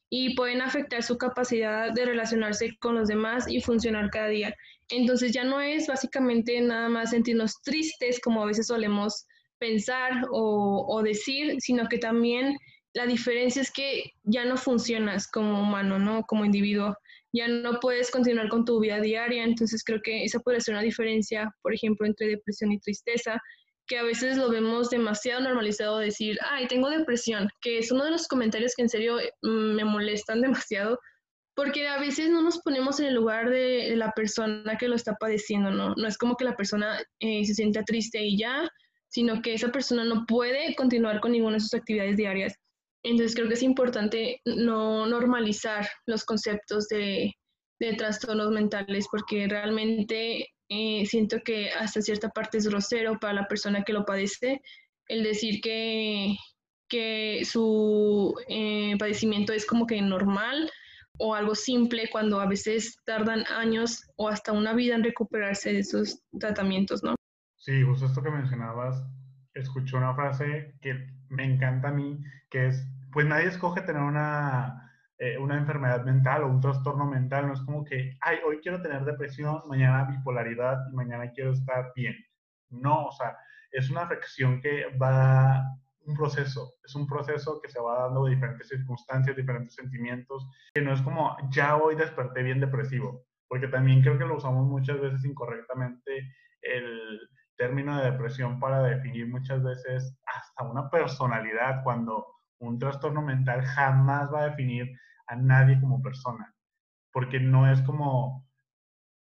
y pueden afectar su capacidad de relacionarse con los demás y funcionar cada día. Entonces ya no es básicamente nada más sentirnos tristes como a veces solemos pensar o, o decir, sino que también la diferencia es que ya no funcionas como humano, ¿no? Como individuo ya no puedes continuar con tu vida diaria, entonces creo que esa puede ser una diferencia, por ejemplo, entre depresión y tristeza, que a veces lo vemos demasiado normalizado decir, ay, tengo depresión, que es uno de los comentarios que en serio mm, me molestan demasiado, porque a veces no nos ponemos en el lugar de, la persona que lo está padeciendo, ¿no? No es como que la persona eh, se sienta triste y ya, sino que esa persona no puede continuar con ninguna de sus actividades diarias. Entonces creo que es importante no normalizar los conceptos de, trastornos mentales porque realmente eh, siento que hasta cierta parte es grosero para la persona que lo padece el decir que, que su eh, padecimiento es como que normal o algo simple cuando a veces tardan años o hasta una vida en recuperarse de esos tratamientos, ¿no? Sí, justo esto que mencionabas, escuché una frase que me encanta a mí, que es pues nadie escoge tener una, eh, una enfermedad mental o un trastorno mental. No es como que, ay, hoy quiero tener depresión, mañana bipolaridad y mañana quiero estar bien. No, o sea, es una afección que va un proceso, es un proceso que se va dando de diferentes circunstancias, diferentes sentimientos, que no es como ya hoy desperté bien depresivo, porque también creo que lo usamos muchas veces incorrectamente el término de depresión para definir muchas veces hasta una personalidad cuando un trastorno mental jamás va a definir a nadie como persona, porque no es como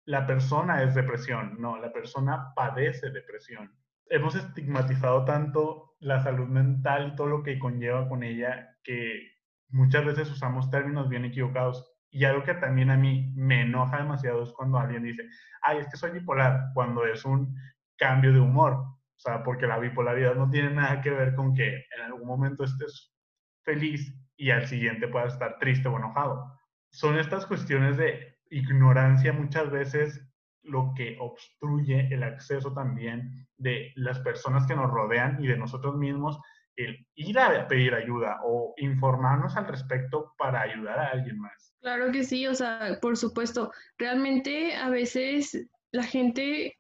la persona es depresión, no, la persona padece depresión. Hemos estigmatizado tanto la salud mental y todo lo que conlleva con ella que muchas veces usamos términos bien equivocados. Y algo que también a mí me enoja demasiado es cuando alguien dice, ay, es que soy bipolar, cuando es un cambio de humor. O sea, porque la bipolaridad no tiene nada que ver con que en algún momento estés feliz y al siguiente pueda estar triste o enojado. Son estas cuestiones de ignorancia muchas veces lo que obstruye el acceso también de las personas que nos rodean y de nosotros mismos el ir a pedir ayuda o informarnos al respecto para ayudar a alguien más. Claro que sí, o sea, por supuesto, realmente a veces la gente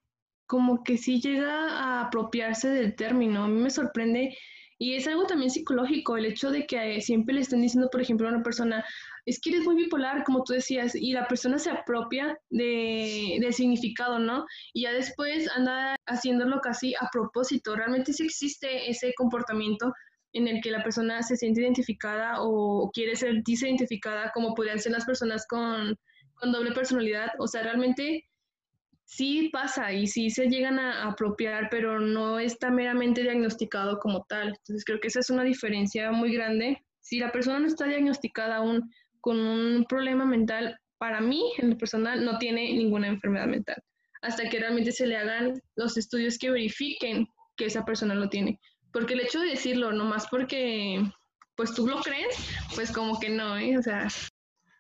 como que sí llega a apropiarse del término. A mí me sorprende y es algo también psicológico, el hecho de que siempre le estén diciendo, por ejemplo, a una persona, es que eres muy bipolar, como tú decías, y la persona se apropia de, del significado, ¿no? Y ya después anda haciéndolo casi a propósito. Realmente sí existe ese comportamiento en el que la persona se siente identificada o quiere ser identificada como podrían ser las personas con, con doble personalidad. O sea, realmente sí pasa y sí se llegan a apropiar, pero no está meramente diagnosticado como tal. Entonces creo que esa es una diferencia muy grande. Si la persona no está diagnosticada aún con un problema mental, para mí, en lo personal, no tiene ninguna enfermedad mental, hasta que realmente se le hagan los estudios que verifiquen que esa persona lo tiene. Porque el hecho de decirlo, nomás porque pues tú lo crees, pues como que no, ¿eh? O sea...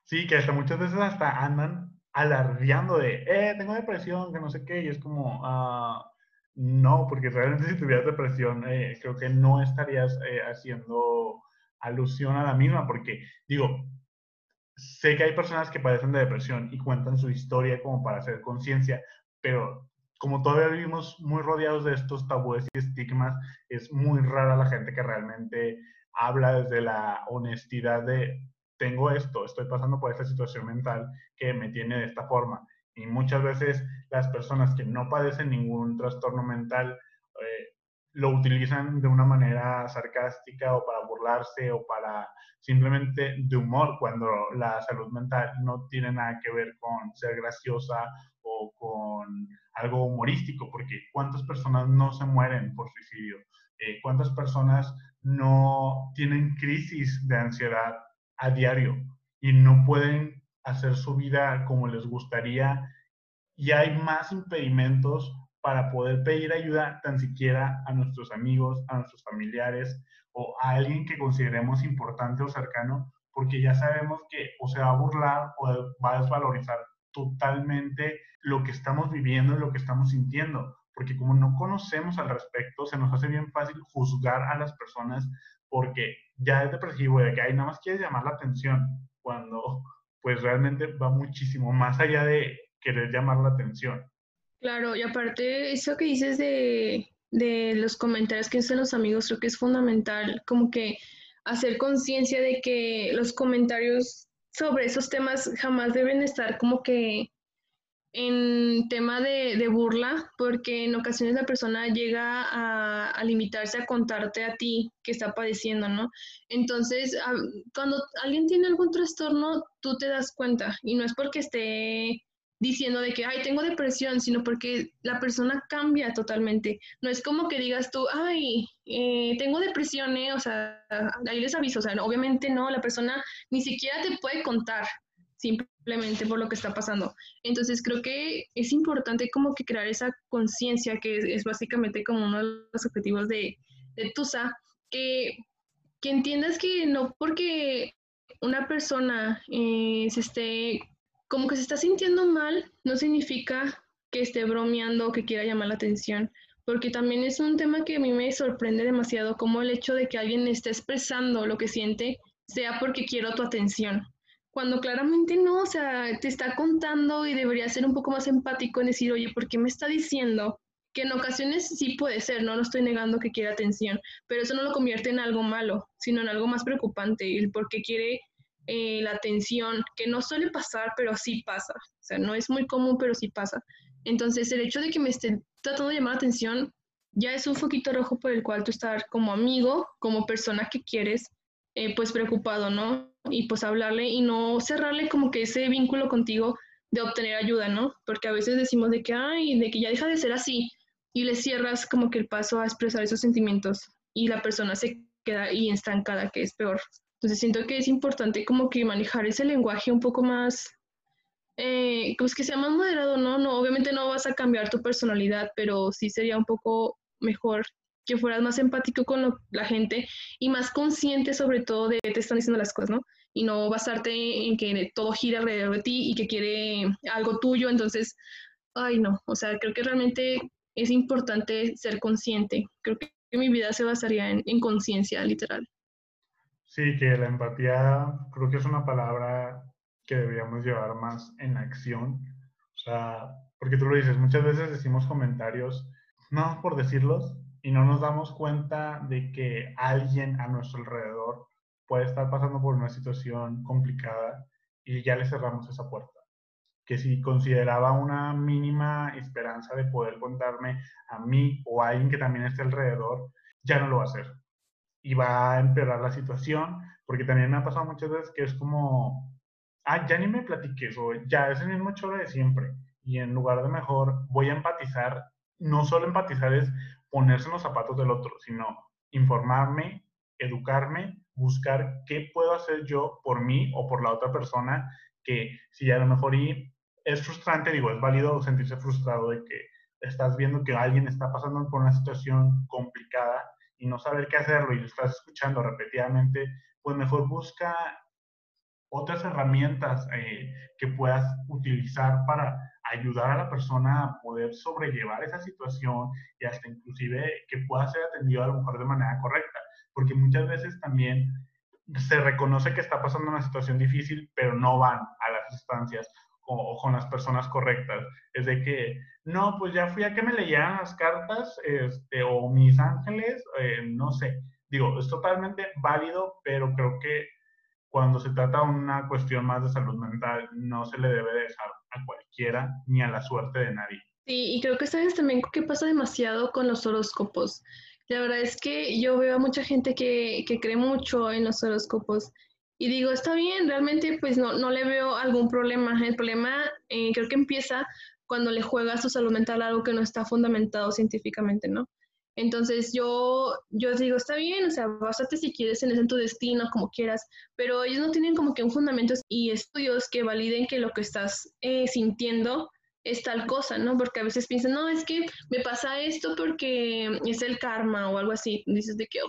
Sí, que hasta muchas veces hasta andan alardeando de, eh, tengo depresión, que no sé qué, y es como, ah, no, porque realmente si tuvieras depresión, eh, creo que no estarías eh, haciendo alusión a la misma, porque digo, sé que hay personas que padecen de depresión y cuentan su historia como para hacer conciencia, pero como todavía vivimos muy rodeados de estos tabúes y estigmas, es muy rara la gente que realmente habla desde la honestidad de tengo esto, estoy pasando por esta situación mental que me tiene de esta forma. Y muchas veces las personas que no padecen ningún trastorno mental eh, lo utilizan de una manera sarcástica o para burlarse o para simplemente de humor, cuando la salud mental no tiene nada que ver con ser graciosa o con algo humorístico, porque ¿cuántas personas no se mueren por suicidio? Eh, ¿Cuántas personas no tienen crisis de ansiedad a diario y no pueden hacer su vida como les gustaría? Y hay más impedimentos para poder pedir ayuda tan siquiera a nuestros amigos, a nuestros familiares o a alguien que consideremos importante o cercano, porque ya sabemos que o se va a burlar o va a desvalorizar totalmente lo que estamos viviendo y lo que estamos sintiendo, porque como no conocemos al respecto, se nos hace bien fácil juzgar a las personas porque ya es depresivo, de que hay nada más quieres llamar la atención, cuando pues realmente va muchísimo más allá de querer llamar la atención. Claro, y aparte eso que dices de, de los comentarios que hacen los amigos, creo que es fundamental, como que hacer conciencia de que los comentarios sobre esos temas jamás deben estar como que en tema de, burla, porque en ocasiones la persona llega a, limitarse a contarte a ti que está padeciendo, ¿no? Entonces, cuando alguien tiene algún trastorno, tú te das cuenta y no es porque esté diciendo de que, ay, tengo depresión, sino porque la persona cambia totalmente. No es como que digas tú, ay, eh, tengo depresión, ¿eh? o sea, ahí les aviso, o sea, obviamente no, la persona ni siquiera te puede contar simplemente por lo que está pasando. Entonces creo que es importante como que crear esa conciencia que es, básicamente como uno de los objetivos de, de TUSA, que, que entiendas que no porque una persona eh, se esté como que se está sintiendo mal, no significa que esté bromeando o que quiera llamar la atención, porque también es un tema que a mí me sorprende demasiado, como el hecho de que alguien esté expresando lo que siente sea porque quiero tu atención, cuando claramente no, o sea, te está contando y debería ser un poco más empático en decir, oye, ¿por qué me está diciendo? Que en ocasiones sí puede ser, no lo estoy negando que quiera atención, pero eso no lo convierte en algo malo, sino en algo más preocupante, el por qué quiere eh, la atención, que no suele pasar, pero sí pasa. O sea, no es muy común, pero sí pasa. Entonces, el hecho de que me esté tratando de llamar la atención ya es un foquito rojo por el cual tú estar como amigo, como persona que quieres, eh, pues preocupado, ¿no? Y pues hablarle y no cerrarle como que ese vínculo contigo de obtener ayuda, ¿no? Porque a veces decimos de que, ay, de que ya deja de ser así y le cierras como que el paso a expresar esos sentimientos y la persona se queda ahí estancada, que es peor. Entonces siento que es importante como que manejar ese lenguaje un poco más, eh, pues que sea más moderado, ¿no? No, obviamente no vas a cambiar tu personalidad, pero sí sería un poco mejor que fueras más empático con la gente y más consciente sobre todo de que te están diciendo las cosas, ¿no? Y no basarte en que todo gira alrededor de ti y que quiere algo tuyo, entonces, ay no, o sea, creo que realmente es importante ser consciente. Creo que mi vida se basaría en conciencia, literal. Sí, que la empatía creo que es una palabra que deberíamos llevar más en acción. O sea, porque tú lo dices, muchas veces decimos comentarios, no por decirlos, y no nos damos cuenta de que alguien a nuestro alrededor puede estar pasando por una situación complicada y ya le cerramos esa puerta. Que si consideraba una mínima esperanza de poder contarme a mí o a alguien que también esté alrededor, ya no lo va a hacer y va a empeorar la situación, porque también me ha pasado muchas veces que es como, ah, ya ni me platiques, o ya es el mismo choro de siempre, y en lugar de mejor voy a empatizar, no solo empatizar es ponerse en los zapatos del otro, sino informarme, educarme, buscar qué puedo hacer yo por mí o por la otra persona, que si a lo mejor y es frustrante, digo, es válido sentirse frustrado de que estás viendo que alguien está pasando por una situación complicada y no saber qué hacerlo y lo estás escuchando repetidamente, pues mejor busca otras herramientas eh, que puedas utilizar para ayudar a la persona a poder sobrellevar esa situación y hasta inclusive que pueda ser atendido a lo mejor de manera correcta, porque muchas veces también se reconoce que está pasando una situación difícil, pero no van a las instancias o, con las personas correctas. Es de que, no, pues ya fui a que me leyeran las cartas este, o mis ángeles, eh, no sé. Digo, es totalmente válido, pero creo que cuando se trata de una cuestión más de salud mental, no se le debe dejar a cualquiera ni a la suerte de nadie. Sí, y creo que sabes también que pasa demasiado con los horóscopos. La verdad es que yo veo a mucha gente que, que cree mucho en los horóscopos y digo, está bien, realmente pues no, no le veo algún problema. El problema eh, creo que empieza cuando le juega a su salud mental algo que no está fundamentado científicamente, ¿no? Entonces yo, yo digo, está bien, o sea, básate si quieres en, en tu destino, como quieras, pero ellos no tienen como que un fundamento y estudios que validen que lo que estás eh, sintiendo es tal cosa, ¿no? Porque a veces piensan, no, es que me pasa esto porque es el karma o algo así. Dices de que,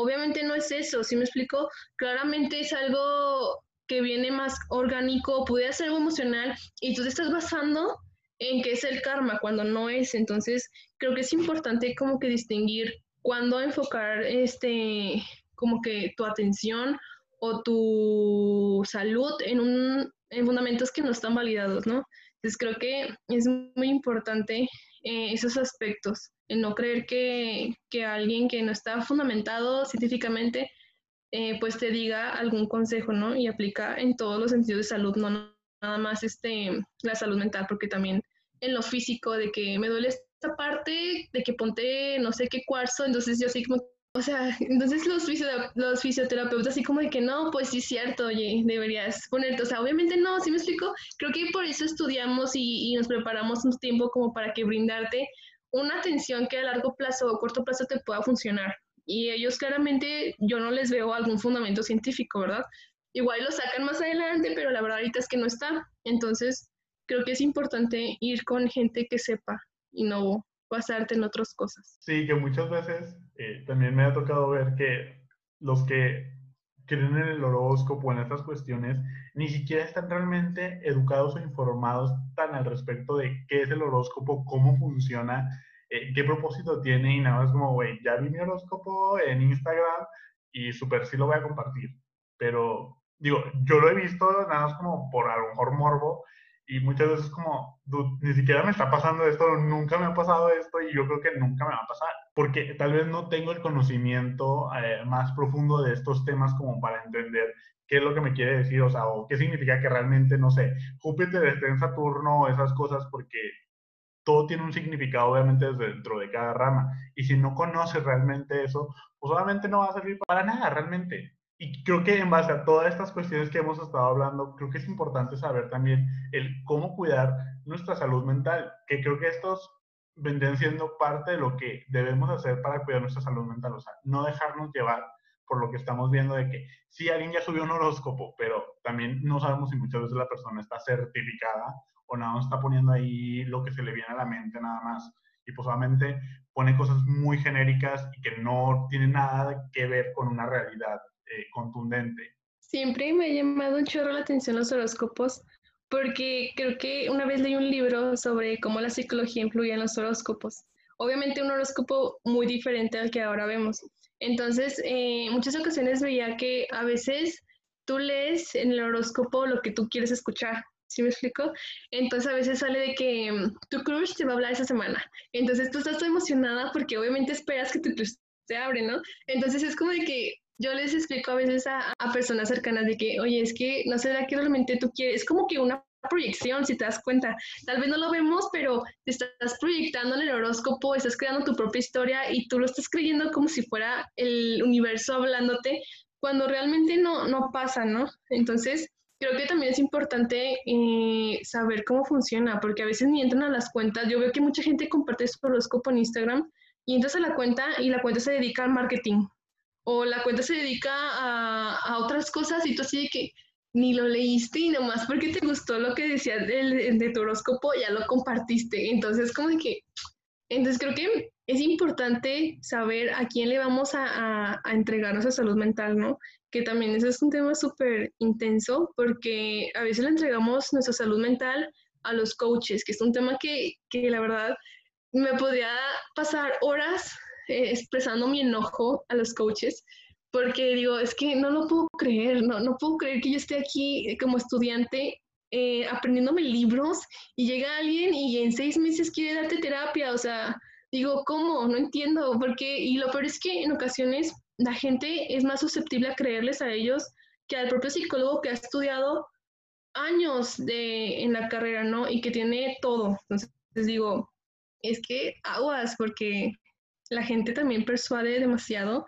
Obviamente no es eso, si me explico? Claramente es algo que viene más orgánico, puede ser algo emocional y tú te estás basando en que es el karma cuando no es. Entonces, creo que es importante como que distinguir cuándo enfocar este como que tu atención o tu salud en un en fundamentos que no están validados, ¿no? Entonces creo que es muy importante eh, esos aspectos en no creer que, que, alguien que no está fundamentado científicamente, eh, pues te diga algún consejo, ¿no? Y aplica en todos los sentidos de salud, no nada más este, la salud mental, porque también en lo físico, de que me duele esta parte, de que ponte no sé qué cuarzo, entonces yo así como, o sea, entonces los, los fisioterapeutas así como de que no, pues sí es cierto, oye, deberías ponerte, o sea, obviamente no, ¿sí me explico? Creo que por eso estudiamos y, y nos preparamos un tiempo como para que brindarte una atención que a largo plazo o corto plazo te pueda funcionar. Y ellos claramente yo no les veo algún fundamento científico, ¿verdad? Igual lo sacan más adelante, pero la verdad ahorita es que no está. Entonces, creo que es importante ir con gente que sepa y no basarte en otras cosas. Sí, que muchas veces eh, también me ha tocado ver que los que creen en el horóscopo, en estas cuestiones, ni siquiera están realmente educados o informados tan al respecto de qué es el horóscopo, cómo funciona, eh, qué propósito tiene y nada más como, güey, ya vi mi horóscopo en Instagram y súper sí lo voy a compartir. Pero digo, yo lo he visto nada más como por a lo mejor morbo y muchas veces como, ni siquiera me está pasando esto, nunca me ha pasado esto y yo creo que nunca me va a pasar, porque tal vez no tengo el conocimiento eh, más profundo de estos temas como para entender qué es lo que me quiere decir, o sea, o qué significa que realmente, no sé, Júpiter esté en Saturno, esas cosas, porque todo tiene un significado obviamente desde dentro de cada rama. Y si no conoces realmente eso, pues obviamente no va a servir para nada realmente. Y creo que en base a todas estas cuestiones que hemos estado hablando, creo que es importante saber también el cómo cuidar nuestra salud mental, que creo que estos vendrían siendo parte de lo que debemos hacer para cuidar nuestra salud mental, o sea, no dejarnos llevar por lo que estamos viendo de que sí, alguien ya subió un horóscopo, pero también no sabemos si muchas veces la persona está certificada o nada más está poniendo ahí lo que se le viene a la mente nada más. Y pues obviamente pone cosas muy genéricas y que no tienen nada que ver con una realidad eh, contundente. Siempre me ha llamado un chorro la atención los horóscopos porque creo que una vez leí un libro sobre cómo la psicología influye en los horóscopos. Obviamente un horóscopo muy diferente al que ahora vemos. Entonces, eh, en muchas ocasiones veía que a veces tú lees en el horóscopo lo que tú quieres escuchar. ¿Sí me explico? Entonces a veces sale de que mm, tu crush te va a hablar esa semana. Entonces tú estás emocionada porque obviamente esperas que tu crush te abre, ¿no? Entonces es como de que yo les explico a veces a, personas cercanas de que, oye, es que no sé, que realmente tú quieres, es como que una proyección, si te das cuenta. Tal vez no lo vemos, pero te estás proyectando en el horóscopo, estás creando tu propia historia y tú lo estás creyendo como si fuera el universo hablándote, cuando realmente no, no pasa, ¿no? Entonces, creo que también es importante eh, saber cómo funciona, porque a veces ni entran a las cuentas. Yo veo que mucha gente comparte su horóscopo en Instagram y entras a la cuenta y la cuenta se dedica al marketing o la cuenta se dedica a, otras cosas y tú así de que ni lo leíste y nomás porque te gustó lo que decía de, de tu horóscopo ya lo compartiste. Entonces, como que, entonces creo que es importante saber a quién le vamos a, a, entregar nuestra salud mental, ¿no? Que también ese es un tema súper intenso porque a veces le entregamos nuestra salud mental a los coaches, que es un tema que, que la verdad me podría pasar horas eh, expresando mi enojo a los coaches, porque digo, es que no lo puedo creer, no, no puedo creer que yo esté aquí como estudiante eh, aprendiéndome libros y llega alguien y en seis meses quiere darte terapia, o sea, digo, ¿cómo? No entiendo, porque, y lo peor es que en ocasiones la gente es más susceptible a creerles a ellos que al propio psicólogo que ha estudiado años de, en la carrera, ¿no? Y que tiene todo. Entonces digo, es que aguas, porque la gente también persuade demasiado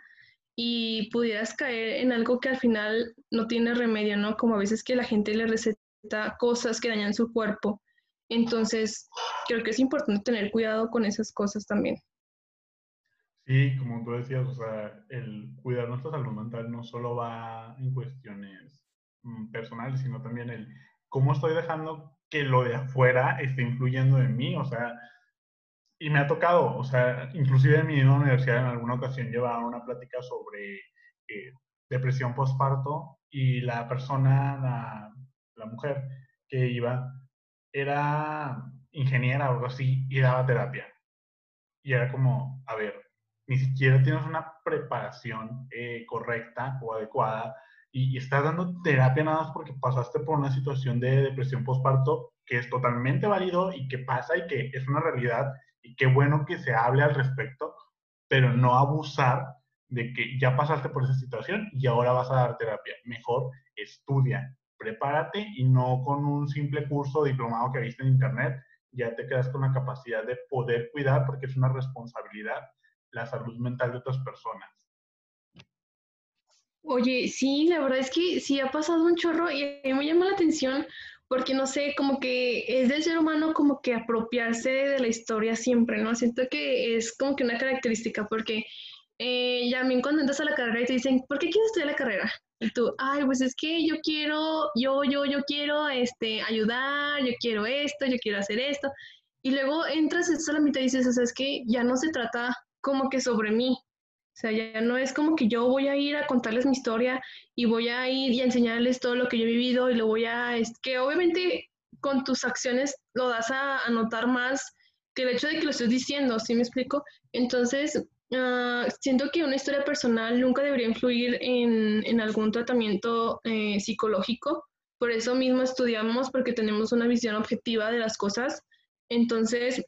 y pudieras caer en algo que al final no tiene remedio, ¿no? Como a veces que la gente le receta cosas que dañan su cuerpo. Entonces, creo que es importante tener cuidado con esas cosas también. Sí, como tú decías, o sea, el cuidar nuestra salud mental no solo va en cuestiones mm, personales, sino también el cómo estoy dejando que lo de afuera esté influyendo en mí, o sea, y me ha tocado, o sea, inclusive en mi universidad en alguna ocasión llevaba una plática sobre eh, depresión postparto y la persona, la, la, mujer que iba, era ingeniera o algo así y daba terapia. Y era como, a ver, ni siquiera tienes una preparación eh, correcta o adecuada y, y, estás dando terapia nada más porque pasaste por una situación de depresión postparto que es totalmente válido y que pasa y que es una realidad y qué bueno que se hable al respecto, pero no abusar de que ya pasaste por esa situación y ahora vas a dar terapia. Mejor estudia, prepárate y no con un simple curso diplomado que viste en internet, ya te quedas con la capacidad de poder cuidar porque es una responsabilidad la salud mental de otras personas. Oye, sí, la verdad es que sí ha pasado un chorro y me llama la atención porque no sé, como que es del ser humano como que apropiarse de la historia siempre, ¿no? Siento que es como que una característica, porque eh, ya bien cuando entras a la carrera y te dicen, ¿por qué quieres estudiar la carrera? Y tú, ay, pues es que yo quiero, yo, yo, yo quiero este, ayudar, yo quiero esto, yo quiero hacer esto. Y luego entras, a la mitad dices, o sea, es que ya no se trata como que sobre mí, o sea, ya no es como que yo voy a ir a contarles mi historia y voy a ir y a enseñarles todo lo que yo he vivido y lo voy a, es que obviamente con tus acciones lo das a, notar más que el hecho de que lo estés diciendo, ¿sí me explico? Entonces, ah, siento que una historia personal nunca debería influir en, en algún tratamiento eh, psicológico. Por eso mismo estudiamos, porque tenemos una visión objetiva de las cosas. Entonces,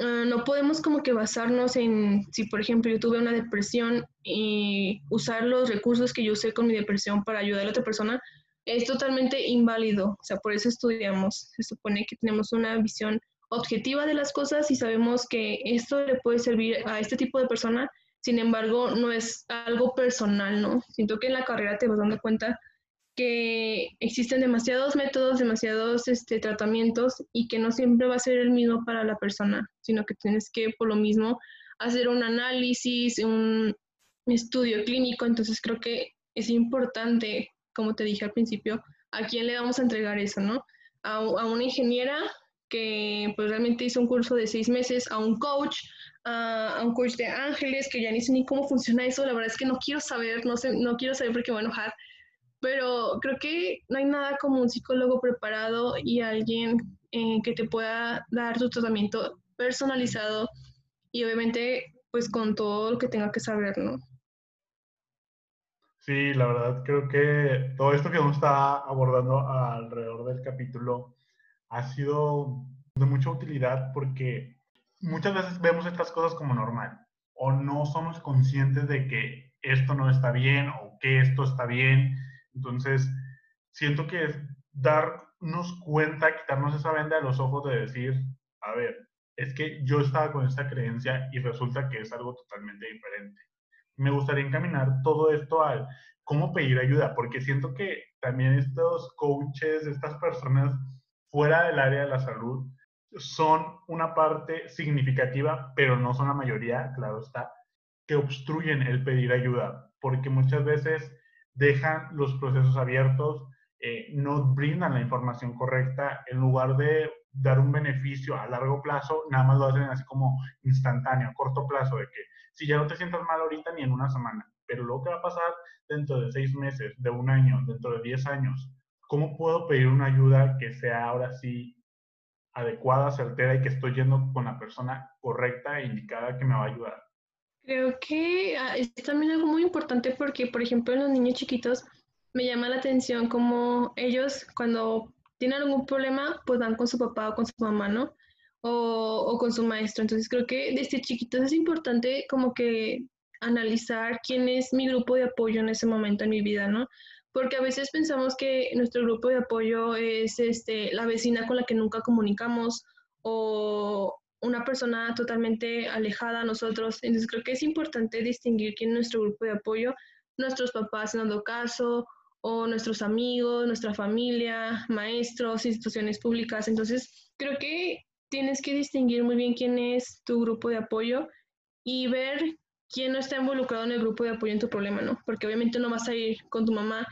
Ah, no podemos como que basarnos en, si por ejemplo yo tuve una depresión y usar los recursos que yo usé con mi depresión para ayudar a otra persona, es totalmente inválido. O sea, por eso estudiamos. Se supone que tenemos una visión objetiva de las cosas y sabemos que esto le puede servir a este tipo de persona. Sin embargo, no es algo personal, ¿no? Siento que en la carrera te vas dando cuenta que existen demasiados métodos, demasiados este, tratamientos y que no siempre va a ser el mismo para la persona, sino que tienes que, por lo mismo, hacer un análisis, un estudio clínico. Entonces creo que es importante, como te dije al principio, a quién le vamos a entregar eso, ¿no? A, una ingeniera que pues realmente hizo un curso de seis meses, a un coach, a, a, un coach de ángeles, que ya ni sé ni cómo funciona eso, la verdad es que no quiero saber, no sé, no quiero saber porque me voy a enojar, pero creo que no hay nada como un psicólogo preparado y alguien eh, que te pueda dar tu tratamiento personalizado y obviamente pues con todo lo que tenga que saber, ¿no? Sí, la verdad creo que todo esto que uno está abordando alrededor del capítulo ha sido de mucha utilidad porque muchas veces vemos estas cosas como normal o no somos conscientes de que esto no está bien o que esto está bien entonces, siento que es darnos cuenta, quitarnos esa venda de los ojos de decir, a ver, es que yo estaba con esta creencia y resulta que es algo totalmente diferente. Me gustaría encaminar todo esto al cómo pedir ayuda, porque siento que también estos coaches, estas personas fuera del área de la salud, son una parte significativa, pero no son la mayoría, claro está, que obstruyen el pedir ayuda, porque muchas veces dejan los procesos abiertos, eh, no brindan la información correcta, en lugar de dar un beneficio a largo plazo, nada más lo hacen así como instantáneo, a corto plazo, de que si ya no te sientas mal ahorita ni en una semana, pero luego que va a pasar dentro de seis meses, de un año, dentro de diez años, ¿cómo puedo pedir una ayuda que sea ahora sí adecuada, certera y que estoy yendo con la persona correcta e indicada que me va a ayudar? Creo que ah, es también algo muy importante porque, por ejemplo, en los niños chiquitos me llama la atención como ellos cuando tienen algún problema, pues van con su papá o con su mamá, ¿no? O, o con su maestro. Entonces creo que desde chiquitos es importante como que analizar quién es mi grupo de apoyo en ese momento en mi vida, ¿no? Porque a veces pensamos que nuestro grupo de apoyo es este, la vecina con la que nunca comunicamos o una persona totalmente alejada a nosotros. Entonces creo que es importante distinguir quién es nuestro grupo de apoyo, nuestros papás en dado caso, o nuestros amigos, nuestra familia, maestros, instituciones públicas. Entonces creo que tienes que distinguir muy bien quién es tu grupo de apoyo y ver quién no está involucrado en el grupo de apoyo en tu problema, ¿no? Porque obviamente no vas a ir con tu mamá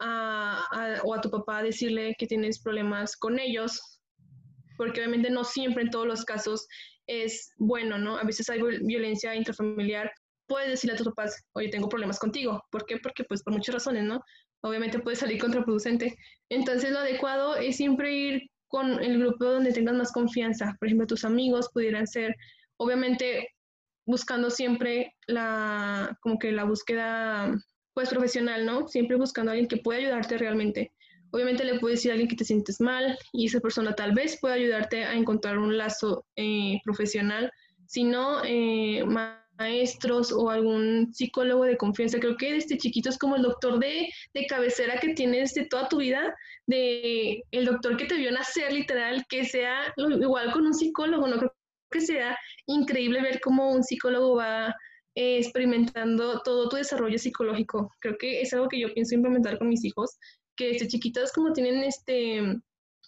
o a tu papá a decirle que tienes problemas con ellos, porque obviamente no siempre en todos los casos es bueno, ¿no? A veces hay violencia intrafamiliar. Puedes decirle a tus papás, oye, tengo problemas contigo. ¿Por qué? Porque pues por muchas razones, ¿no? Obviamente puede salir contraproducente. Entonces lo adecuado es siempre ir con el grupo donde tengas más confianza. Por ejemplo, tus amigos pudieran ser, obviamente buscando siempre la, como que la búsqueda, pues profesional, ¿no? Siempre buscando a alguien que pueda ayudarte realmente. Obviamente le puedes decir a alguien que te sientes mal y esa persona tal vez pueda ayudarte a encontrar un lazo eh, profesional, si no, eh, maestros o algún psicólogo de confianza. Creo que desde chiquito es como el doctor de, de cabecera que tienes de toda tu vida, de el doctor que te vio nacer literal, que sea igual con un psicólogo, no creo que sea increíble ver cómo un psicólogo va eh, experimentando todo tu desarrollo psicológico. Creo que es algo que yo pienso implementar con mis hijos, que desde chiquitos como tienen este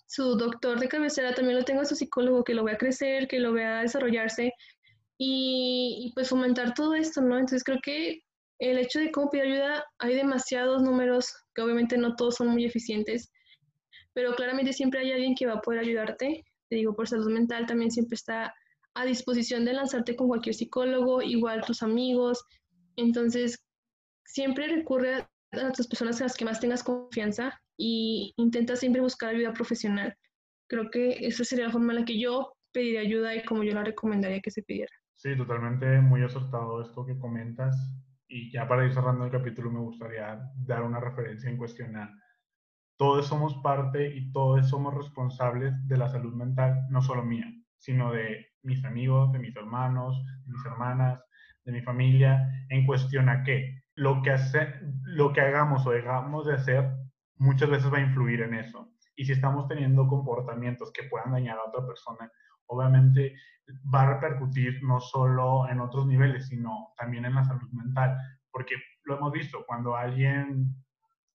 su doctor de cabecera, también lo tengo a su psicólogo, que lo vea crecer, que lo vea desarrollarse y, y pues fomentar todo esto, ¿no? Entonces creo que el hecho de cómo pedir ayuda, hay demasiados números que obviamente no todos son muy eficientes, pero claramente siempre hay alguien que va a poder ayudarte. Te digo, por salud mental también siempre está a disposición de lanzarte con cualquier psicólogo, igual tus amigos. Entonces, siempre recurre a, las personas a las que más tengas confianza y intenta siempre buscar ayuda profesional. Creo que esa sería la forma en la que yo pediría ayuda y como yo la recomendaría que se pidiera. Sí, totalmente muy acertado esto que comentas. Y ya para ir cerrando el capítulo me gustaría dar una referencia en cuestionar. Todos somos parte y todos somos responsables de la salud mental, no solo mía, sino de mis amigos, de mis hermanos, de mis hermanas, de mi familia, en cuestión a qué. Lo que, hace, lo que hagamos o dejamos de hacer muchas veces va a influir en eso. Y si estamos teniendo comportamientos que puedan dañar a otra persona, obviamente va a repercutir no solo en otros niveles, sino también en la salud mental. Porque lo hemos visto, cuando alguien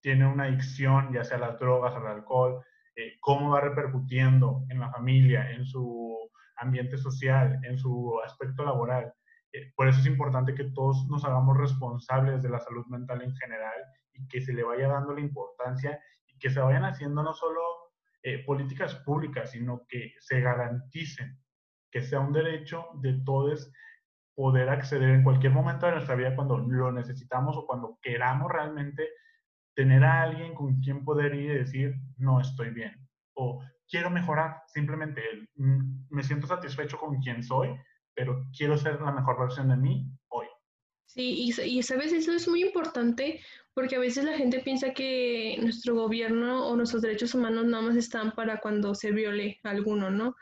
tiene una adicción, ya sea a las drogas, al alcohol, eh, cómo va repercutiendo en la familia, en su ambiente social, en su aspecto laboral. Eh, por eso es importante que todos nos hagamos responsables de la salud mental en general y que se le vaya dando la importancia y que se vayan haciendo no solo eh, políticas públicas, sino que se garanticen que sea un derecho de todos poder acceder en cualquier momento de nuestra vida cuando lo necesitamos o cuando queramos realmente tener a alguien con quien poder ir y decir, no estoy bien, o quiero mejorar, simplemente mm, me siento satisfecho con quien soy, pero quiero ser la mejor versión de mí hoy. Sí, y, y sabes, eso es muy importante porque a veces la gente piensa que nuestro gobierno o nuestros derechos humanos nada más están para cuando se viole alguno, ¿no?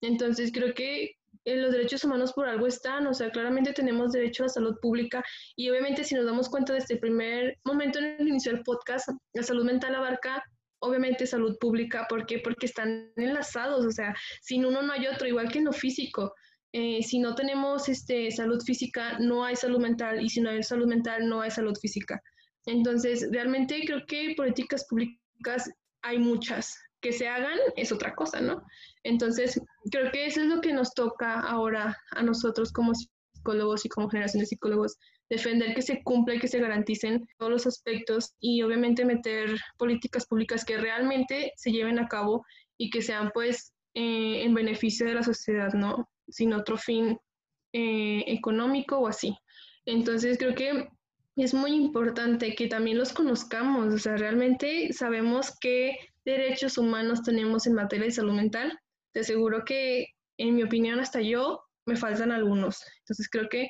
Entonces creo que eh, los derechos humanos por algo están, o sea, claramente tenemos derecho a salud pública y obviamente si nos damos cuenta desde el primer momento en el inicio del podcast, la salud mental abarca obviamente salud pública, ¿por qué? Porque están enlazados, o sea, sin uno no hay otro, igual que en lo físico. Eh, si no tenemos este, salud física, no hay salud mental, y si no hay salud mental, no hay salud física. Entonces, realmente creo que políticas públicas hay muchas. Que se hagan es otra cosa, ¿no? Entonces, creo que eso es lo que nos toca ahora a nosotros como psicólogos y como generación de psicólogos, defender que se cumpla y que se garanticen todos los aspectos y obviamente meter políticas públicas que realmente se lleven a cabo y que sean pues eh, en beneficio de la sociedad, ¿no? Sin otro fin eh, económico o así. Entonces creo que es muy importante que también los conozcamos, o sea, realmente sabemos qué derechos humanos tenemos en materia de salud mental. Te aseguro que, en mi opinión, hasta yo me faltan algunos. Entonces creo que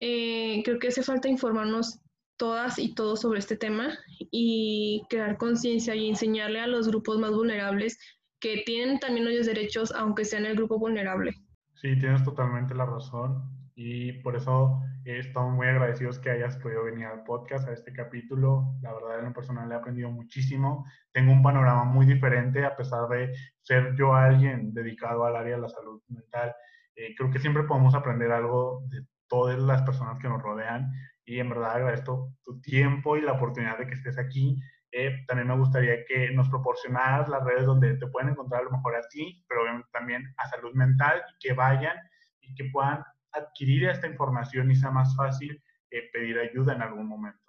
eh, creo que hace falta informarnos todas y todos sobre este tema y crear conciencia y enseñarle a los grupos más vulnerables que tienen también los derechos, aunque sean el grupo vulnerable. Sí, tienes totalmente la razón y por eso estamos muy agradecidos que hayas podido venir al podcast, a este capítulo. La verdad, en lo personal he aprendido muchísimo. Tengo un panorama muy diferente a pesar de ser yo alguien dedicado al área de la salud mental. Eh, creo que siempre podemos aprender algo de todas las personas que nos rodean y en verdad agradezco tu tiempo y la oportunidad de que estés aquí. Eh, también me gustaría que nos proporcionaras las redes donde te pueden encontrar a lo mejor a ti, pero también a salud mental y que vayan y que puedan adquirir esta información y sea más fácil eh, pedir ayuda en algún momento.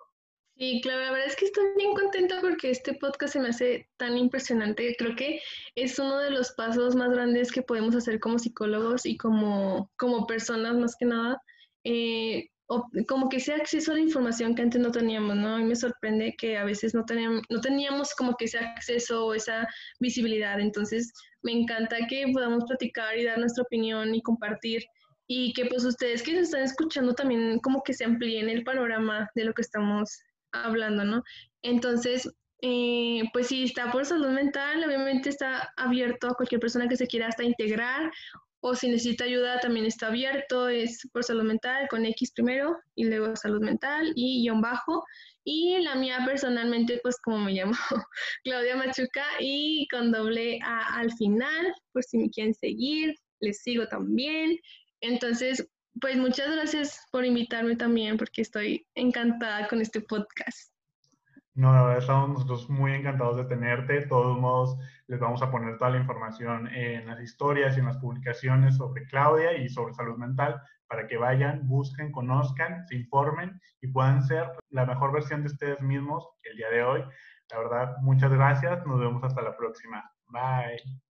Sí, claro, la verdad es que estoy bien contenta porque este podcast se me hace tan impresionante. Creo que es uno de los pasos más grandes que podemos hacer como psicólogos y como, como personas más que nada. Eh, como que ese acceso a la información que antes no teníamos, ¿no? A mí me sorprende que a veces no teníamos, no teníamos como que ese acceso o esa visibilidad. Entonces, me encanta que podamos platicar y dar nuestra opinión y compartir y que pues ustedes que se están escuchando también como que se amplíen el panorama de lo que estamos hablando, ¿no? Entonces, eh, pues si está por salud mental, obviamente está abierto a cualquier persona que se quiera hasta integrar o si necesita ayuda también está abierto, es por salud mental con X primero y luego salud mental y guion bajo. Y la mía personalmente, pues como me llamo Claudia Machuca y con doble A al final, por si me quieren seguir, les sigo también. Entonces, pues muchas gracias por invitarme también, porque estoy encantada con este podcast. No, estamos nosotros muy encantados de tenerte. De todos modos, les vamos a poner toda la información en las historias y en las publicaciones sobre Claudia y sobre salud mental para que vayan, busquen, conozcan, se informen y puedan ser la mejor versión de ustedes mismos el día de hoy. La verdad, muchas gracias. Nos vemos hasta la próxima. Bye.